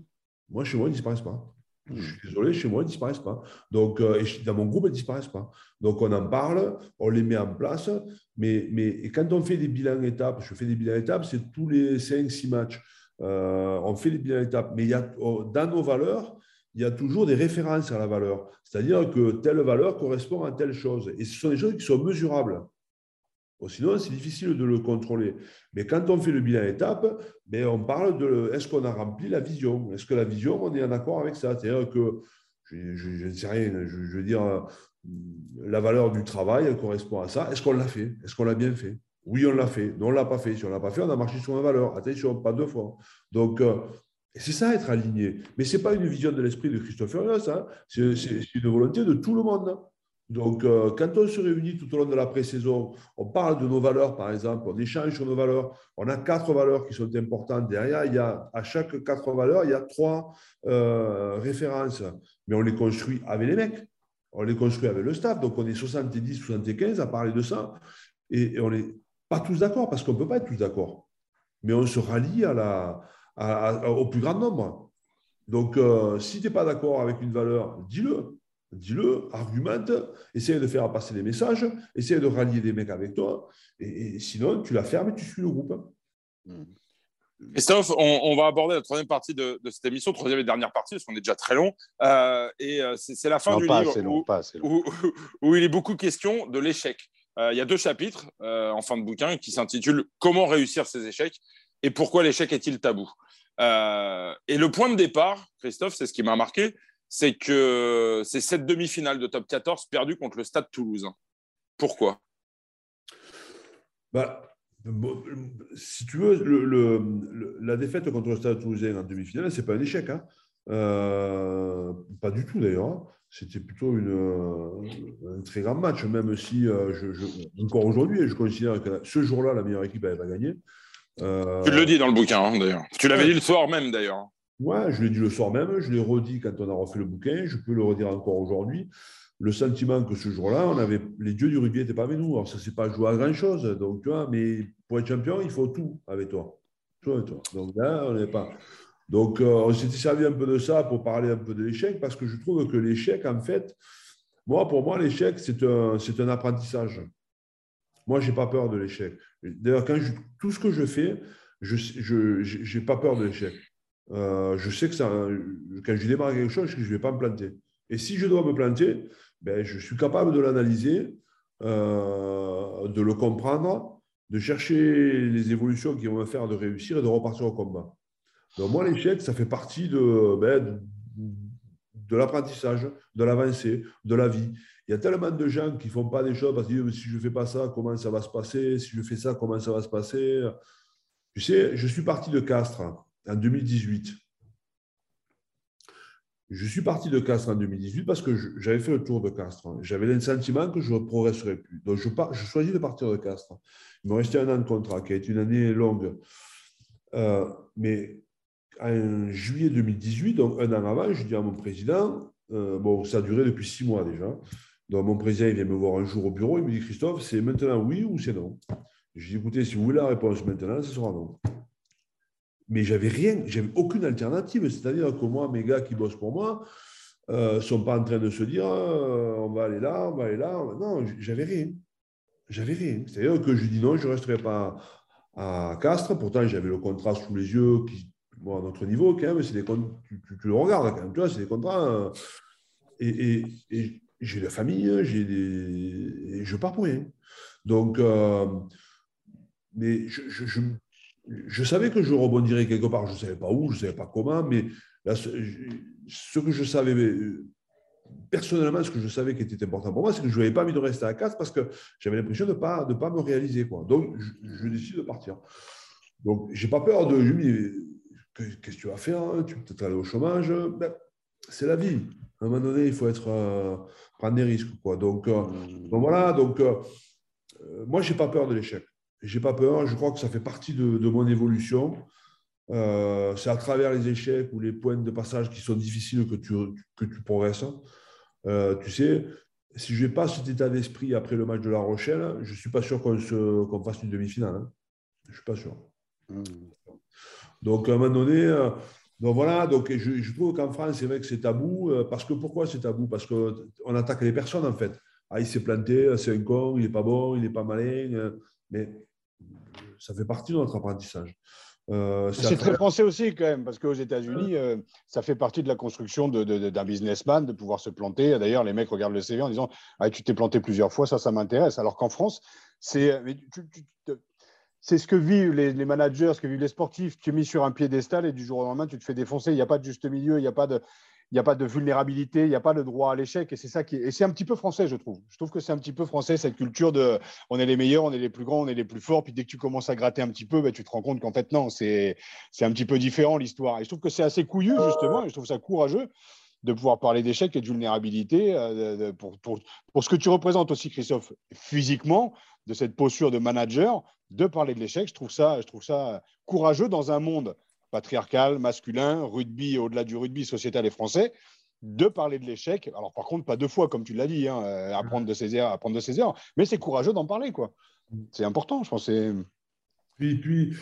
Moi, chez moi, elles ne disparaissent pas. Je suis désolé, chez moi, elles ne disparaissent pas. Donc, euh, dans mon groupe, elles ne disparaissent pas. Donc, on en parle, on les met en place. Mais, mais quand on fait des bilans étapes, je fais des bilans étapes, c'est tous les 5-6 matchs. Euh, on fait des bilans étapes. Mais il y a, oh, dans nos valeurs, il y a toujours des références à la valeur. C'est-à-dire que telle valeur correspond à telle chose. Et ce sont des choses qui sont mesurables sinon, c'est difficile de le contrôler. Mais quand on fait le bilan étape, ben, on parle de est-ce qu'on a rempli la vision? Est-ce que la vision, on est en accord avec ça? C'est-à-dire que, je ne sais rien, je, veux dire, la valeur du travail, correspond à ça. Est-ce qu'on l'a fait? Est-ce qu'on l'a bien fait? Oui, on l'a fait. Non, on ne l'a pas fait. Si on ne l'a pas fait, on a marché sur la valeur. Attention, pas deux fois. Donc, euh, c'est ça, être aligné. Mais ce n'est pas une vision de l'esprit de Christopher ça. c'est une volonté de tout le monde. Donc, euh, quand on se réunit tout au long de la pré-saison, on parle de nos valeurs, par exemple, on échange sur nos valeurs. On a quatre valeurs qui sont importantes. Derrière, il y a, à chaque quatre valeurs, il y a trois euh, références. Mais on les construit avec les mecs. On les construit avec le staff. Donc, on est 70, 75 à parler de ça. Et, on n'est pas tous d'accord, parce qu'on ne peut pas être tous d'accord. Mais on se rallie au plus grand nombre. Donc, euh, si tu n'es pas d'accord avec une valeur, dis-le. Dis-le, argumente, essaye de faire passer des messages, essaye de rallier des mecs avec toi, et, sinon tu la fermes et tu suis le groupe. Hmm. Christophe, on, va aborder la troisième partie de, cette émission, troisième et dernière partie, parce qu'on est déjà très long. Euh, et euh, c'est la fin du livre où, il est beaucoup question de l'échec. Euh, il y a deux chapitres en fin de bouquin qui s'intitulent Comment réussir ses échecs et pourquoi l'échec est-il tabou? et le point de départ, Christophe, c'est ce qui m'a marqué, c'est que c'est cette demi-finale de top 14 perdue contre le Stade Toulousain. Pourquoi? Bah, Si tu veux, le, la défaite contre le Stade Toulousain en demi-finale, ce n'est pas un échec. Hein. Euh, pas du tout d'ailleurs. C'était plutôt une, un très grand match, même si euh, je, encore aujourd'hui, je considère que ce jour-là, la meilleure équipe avait pas gagné. Euh, tu le dis dans le bouquin, hein, d'ailleurs. Tu l'avais dit le soir même, d'ailleurs. Ouais, je l'ai dit le soir même, je l'ai redit quand on a refait le bouquin, je peux le redire encore aujourd'hui. Le sentiment que ce jour-là, on avait les dieux du rugby n'étaient pas avec nous. Alors, ça ne s'est pas joué à grand-chose. Donc, tu vois, mais pour être champion, il faut tout avec toi. Tout avec toi. Donc là, on n'est pas. Donc, euh, on s'était servi un peu de ça pour parler un peu de l'échec, parce que je trouve que l'échec, en fait, moi, pour moi, l'échec, c'est un, c'est un apprentissage. Moi, je n'ai pas peur de l'échec. D'ailleurs, quand je, tout ce que je fais, je n'ai pas peur de l'échec. Euh, je sais que quand je démarre quelque chose, je ne vais pas me planter. Et si je dois me planter, ben, je suis capable de l'analyser, euh, de le comprendre, de chercher les évolutions qui vont me faire de réussir et de repartir au combat. Donc moi, l'échec, ça fait partie de, ben, de l'apprentissage, de l'avancée, de la vie. Il y a tellement de gens qui ne font pas des choses parce qu'ils disent si je ne fais pas ça, comment ça va se passer? Si je fais ça, comment ça va se passer? Tu sais, je suis parti de Castres en 2018. Je suis parti de Castres en 2018 parce que j'avais fait le tour de Castres. J'avais le sentiment que je ne progresserais plus. Donc, je, choisis de partir de Castres. Il me restait un an de contrat, qui a été une année longue. Euh, mais en juillet 2018, donc un an avant, je dis à mon président, euh, bon, ça a duré depuis six mois déjà, Donc, mon président, il vient me voir un jour au bureau, il me dit Christophe, c'est maintenant oui ou c'est non? Je dis écoutez, si vous voulez la réponse maintenant, ce sera non. Mais j'avais rien, j'avais aucune alternative. C'est-à-dire que moi, mes gars qui bossent pour moi ne euh, sont pas en train de se dire euh, on va aller là, on va aller là. Non, j'avais rien. J'avais rien. C'est-à-dire que je dis non, je ne resterai pas à Castres. Pourtant, j'avais le contrat sous les yeux qui, bon, à notre niveau, quand même, c'est des tu, tu, le regardes quand même, tu vois, c'est des contrats. Euh, et, et, j'ai la famille, j'ai des, et je pars pour rien. Donc, mais je savais que je rebondirais quelque part, je ne savais pas où, je ne savais pas comment, mais ce que je savais, personnellement, ce que je savais qui était important pour moi, c'est que je n'avais pas envie de rester à casa parce que j'avais l'impression de ne pas, de pas me réaliser. Quoi. Donc, je, décide de partir. Donc, je n'ai pas peur de. Je dis, qu'est-ce que tu vas faire hein? Tu peux peut-être aller au chômage. Ben, c'est la vie. À un moment donné, il faut être, euh, prendre des risques. Quoi. Donc, euh, mmh. donc voilà. Donc, euh, moi, je n'ai pas peur de l'échec. J'ai pas peur, je crois que ça fait partie de, mon évolution. Euh, c'est à travers les échecs ou les points de passage qui sont difficiles que tu, que tu progresses. Euh, tu sais, si je n'ai pas cet état d'esprit après le match de La Rochelle, je ne suis pas sûr qu'on fasse une demi-finale. Hein. Je ne suis pas sûr. Hmm. Donc, à un moment donné, euh, donc voilà, donc je, je trouve qu'en France, c'est vrai que c'est tabou. parce que pourquoi c'est tabou? Parce qu'on attaque les personnes, en fait. Ah, il s'est planté, c'est un con, il n'est pas bon, il n'est pas malin. Mais ça fait partie de notre apprentissage. Euh, c'est très français aussi quand même, parce qu'aux États-Unis, euh, ça fait partie de la construction d'un businessman de pouvoir se planter. D'ailleurs, les mecs regardent le CV en disant ah, Tu t'es planté plusieurs fois, ça, ça m'intéresse. Alors qu'en France, c'est c'est ce que vivent les, les, managers, ce que vivent les sportifs. Tu es mis sur un piédestal et du jour au lendemain, tu te fais défoncer. Il n'y a pas de juste milieu, il n'y a pas de, il n'y a pas de vulnérabilité, il n'y a pas de droit à l'échec. Et c'est ça qui Et c'est un petit peu français, je trouve. Je trouve que c'est un petit peu français, cette culture de on est les meilleurs, on est les plus grands, on est les plus forts. Puis dès que tu commences à gratter un petit peu, ben, tu te rends compte qu'en fait, non, c'est un petit peu différent l'histoire. Et je trouve que c'est assez couillu, justement, et je trouve ça courageux de pouvoir parler d'échec et de vulnérabilité euh, pour, pour, pour, ce que tu représentes aussi, Christophe, physiquement, de cette posture de manager, de parler de l'échec. Je trouve ça, je trouve ça courageux dans un monde patriarcal, masculin, rugby, au-delà du rugby, sociétal et français, de parler de l'échec. Alors, par contre, pas deux fois, comme tu l'as dit, hein, euh, apprendre de ses erreurs, apprendre de ses erreurs, mais c'est courageux d'en parler, quoi. C'est important, je pense. Puis, puis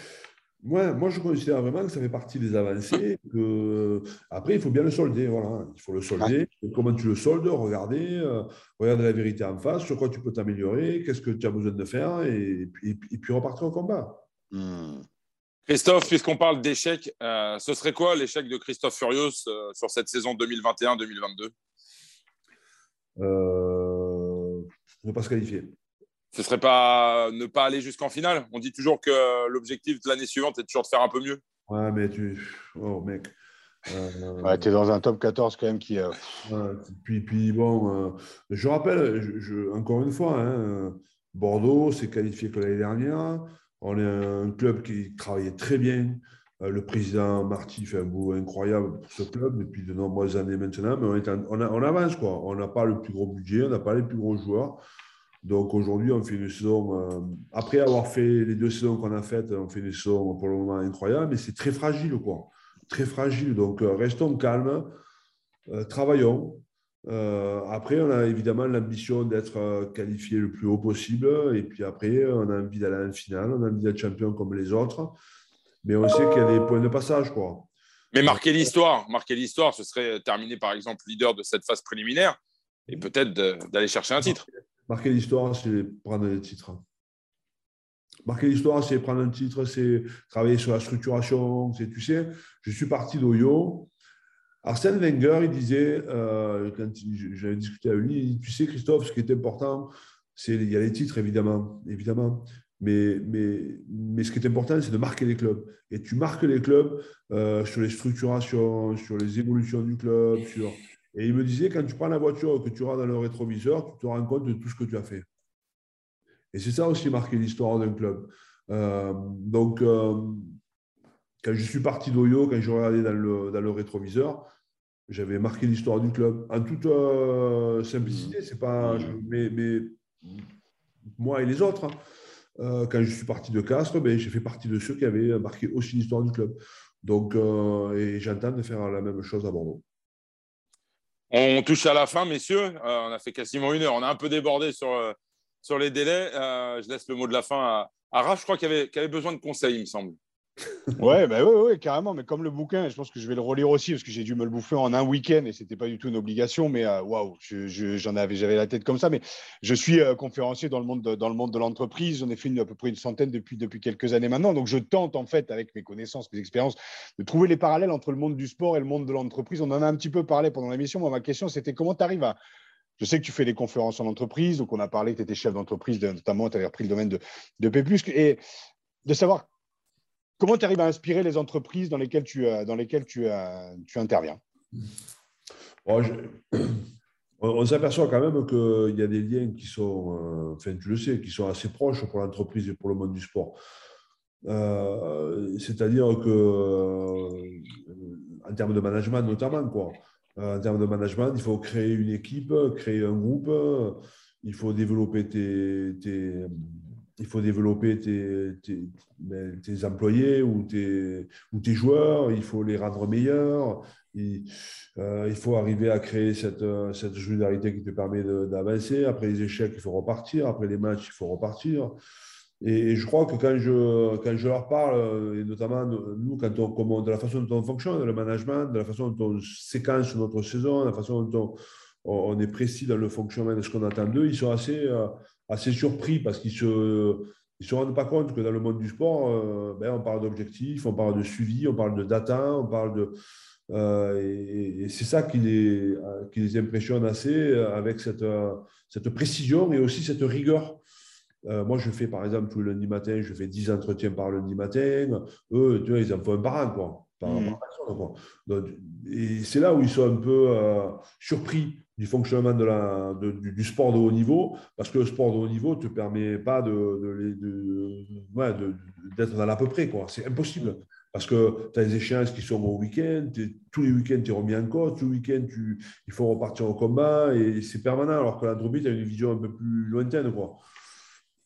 moi, moi, je considère vraiment que ça fait partie des avancées. Que... Après, il faut bien le solder. Voilà. Il faut le solder. Comment tu le soldes Regardez, euh, regarde la vérité en face, sur quoi tu peux t'améliorer, qu'est-ce que tu as besoin de faire, et, puis, et puis repartir au combat. Hmm. Christophe, puisqu'on parle d'échec, euh, ce serait quoi l'échec de Christophe Furios euh, sur cette saison 2021-2022 euh, Ne pas se qualifier. Ce serait pas ne pas aller jusqu'en finale? On dit toujours que l'objectif de l'année suivante est toujours de faire un peu mieux. Ouais, mais tu. Oh, mec. Euh, tu es dans un top 14 quand même qui. puis, puis, bon, je rappelle, je, encore une fois, hein, Bordeaux s'est qualifié que l'année dernière. On est un club qui travaillait très bien. Euh, le président Marty fait un boulot incroyable pour ce club depuis de nombreuses années maintenant, mais on, on, avance. Quoi. On n'a pas le plus gros budget, on n'a pas les plus gros joueurs. Donc aujourd'hui, on fait une saison, euh, après avoir fait les deux saisons qu'on a faites, on fait une saison pour le moment incroyable, mais c'est très fragile. Quoi. Très fragile. Donc euh, restons calmes, travaillons. Euh, après, on a évidemment l'ambition d'être euh, qualifié le plus haut possible. Et puis après, on a envie d'aller en finale, on a envie d'être champion comme les autres. Mais on sait qu'il y a des points de passage. Quoi. Mais marquer l'histoire, marquer l'histoire, ce serait terminer par exemple leader de cette phase préliminaire et peut-être d'aller chercher un titre. Marquer l'histoire, c'est prendre des titres. Marquer l'histoire, c'est prendre un titre, c'est travailler sur la structuration. Tu sais, je suis parti d'Oyo Arsène Wenger, il disait, euh, quand j'avais discuté avec lui, tu sais, Christophe, ce qui est important, c'est il y a les titres, évidemment, évidemment. Mais, mais, mais ce qui est important, c'est de marquer les clubs. Et tu marques les clubs euh, sur les structurations, sur les évolutions du club. Et il me disait, quand tu prends la voiture que tu rentres dans le rétroviseur, tu te rends compte de tout ce que tu as fait. Et c'est ça aussi marquer l'histoire d'un club. Euh, donc, quand je suis parti d'Oyo, quand je regardais dans le, dans le rétroviseur, j'avais marqué l'histoire du club en toute euh, simplicité. C'est pas, mais, mais, moi et les autres, hein. euh, quand je suis parti de Castres, ben, j'ai fait partie de ceux qui avaient marqué aussi l'histoire du club. Donc, euh, et j'entends de faire la même chose à Bordeaux. On touche à la fin, messieurs. on a fait quasiment une heure. On a un peu débordé sur, sur les délais. je laisse le mot de la fin à, à Raph. Je crois qu'il avait, avait, besoin de conseils, il me semble ouais, bah ouais, ouais, carrément. Mais comme le bouquin, je pense que je vais le relire aussi parce que j'ai dû me le bouffer en un week-end et c'était pas du tout une obligation. Mais euh, waouh, j'en avais, j'avais la tête comme ça. Mais je suis euh, conférencier dans le monde de, dans le monde de l'entreprise. J'en ai fait à peu près une centaine depuis depuis quelques années maintenant. Donc je tente en fait, avec mes connaissances, mes expériences, de trouver les parallèles entre le monde du sport et le monde de l'entreprise. On en a un petit peu parlé pendant l'émission. Moi, ma question, c'était comment tu arrives à je sais que tu fais des conférences en entreprise, donc on a parlé que tu étais chef d'entreprise, notamment tu avais repris le domaine de, de P+, et de savoir Comment tu arrives à inspirer les entreprises dans lesquelles tu, euh, dans lesquelles tu, euh, tu interviens? On, s'aperçoit quand même qu'il y a des liens qui sont, euh, enfin tu le sais, qui sont assez proches pour l'entreprise et pour le monde du sport. C'est-à-dire que, en termes de management notamment, quoi, en termes de management, il faut créer une équipe, créer un groupe, il faut développer tes, il faut développer tes, ben, tes, employés ou tes, ou tes joueurs, il faut les rendre meilleurs, il, euh, faut arriver à créer cette, cette solidarité qui te permet d'avancer. Après les échecs, il faut repartir, après les matchs, il faut repartir. Et, je crois que quand je, quand je leur parle, et notamment nous, quand on, comment, de la façon dont on fonctionne, le management, de la façon dont on séquence notre saison, de la façon dont on, est précis dans le fonctionnement de ce qu'on attend d'eux, ils sont assez... Euh, assez surpris parce qu'ils se, se rendent pas compte que dans le monde du sport, euh, ben, on parle d'objectifs, on parle de suivi, on parle de data, on parle de. Euh, et, c'est ça qui les, qui les impressionne assez euh, avec cette, cette précision et aussi cette rigueur. moi, je fais par exemple tous les lundis matin, je fais 10 entretiens par lundi matin. Eux, tu vois, ils en font un par an. Quoi. Mmh. et c'est là où ils sont un peu surpris du fonctionnement de la, du, sport de haut niveau, parce que le sport de haut niveau ne te permet pas d'être de, de, dans l'à peu près. C'est impossible. Parce que tu as des échéances qui sont au week-end, tous les week-ends, tu es remis en cause, tous les week-ends, il faut repartir au combat, et c'est permanent, alors que l'entreprise a une vision un peu plus lointaine. Quoi.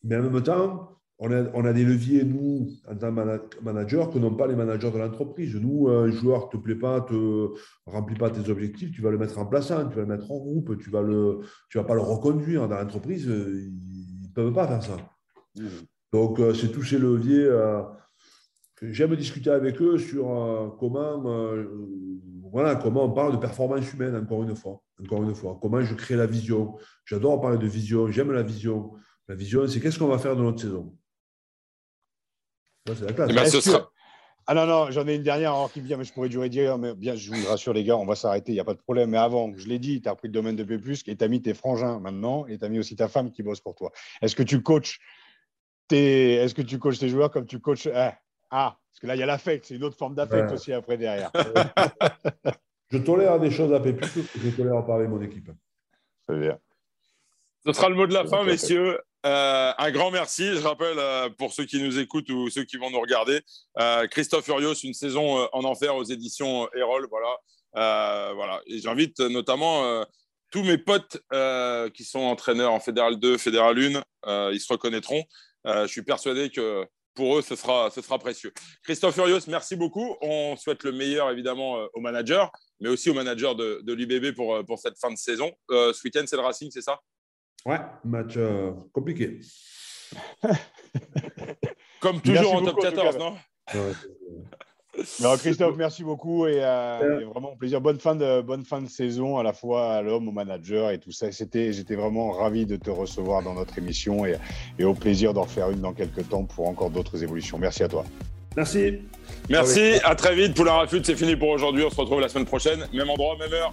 Mais en même temps, on a, des leviers, nous, en tant que manager, que n'ont pas les managers de l'entreprise. Nous, un joueur ne te plaît pas, ne remplit pas tes objectifs, tu vas le mettre en plaçant, tu vas le mettre en groupe, tu ne vas, tu vas pas le reconduire dans l'entreprise. Ils ne peuvent pas faire ça. Mmh. Donc, euh, c'est tous ces leviers euh, que j'aime discuter avec eux sur euh, comment, voilà, comment on parle de performance humaine, encore une fois. Encore une fois. Comment je crée la vision. J'adore parler de vision, j'aime la vision. La vision, c'est qu'est-ce qu'on va faire de notre saison c'est la classe. Eh ben, ah non, non, j'en ai une dernière qui vient, mais je pourrais durer dire, mais bien, je vous rassure les gars, on va s'arrêter, il n'y a pas de problème. Mais avant, je l'ai dit, tu as pris le domaine de P+, et tu as mis tes frangins maintenant, et tu as mis aussi ta femme qui bosse pour toi. Est-ce que tu coaches tes, est-ce que tu coaches tes joueurs comme tu coaches eh, Ah, parce que là, il y a l'affect, c'est une autre forme d'affect aussi après derrière. je tolère des choses à P+, que je tolère pas avec mon équipe. Très bien. Ce sera le mot de la fin, messieurs. Euh, un grand merci. Je rappelle euh, pour ceux qui nous écoutent ou ceux qui vont nous regarder, euh, Christophe Urios, une saison en enfer aux éditions Erol. Voilà. voilà. Et j'invite notamment tous mes potes qui sont entraîneurs en Fédéral 2, Fédéral 1. ils se reconnaîtront. je suis persuadé que pour eux, ce sera, ce sera précieux. Christophe Urios, merci beaucoup. On souhaite le meilleur évidemment aux managers, mais aussi aux managers de, de l'UBB pour, pour cette fin de saison. ce week-end, c'est le Racing, c'est ça? Ouais, match euh, compliqué. Comme toujours en top 14, non non, Christophe, merci beaucoup et, euh, vraiment plaisir. Bonne fin de bonne fin de saison à la fois à l'homme, au manager et tout ça. C'était, j'étais vraiment ravi de te recevoir dans notre émission et, et, au plaisir d'en refaire une dans quelques temps pour encore d'autres évolutions. Merci à toi. Merci. Merci. À très vite. Pour la rafute, c'est fini pour aujourd'hui. On se retrouve la semaine prochaine, même endroit, même heure.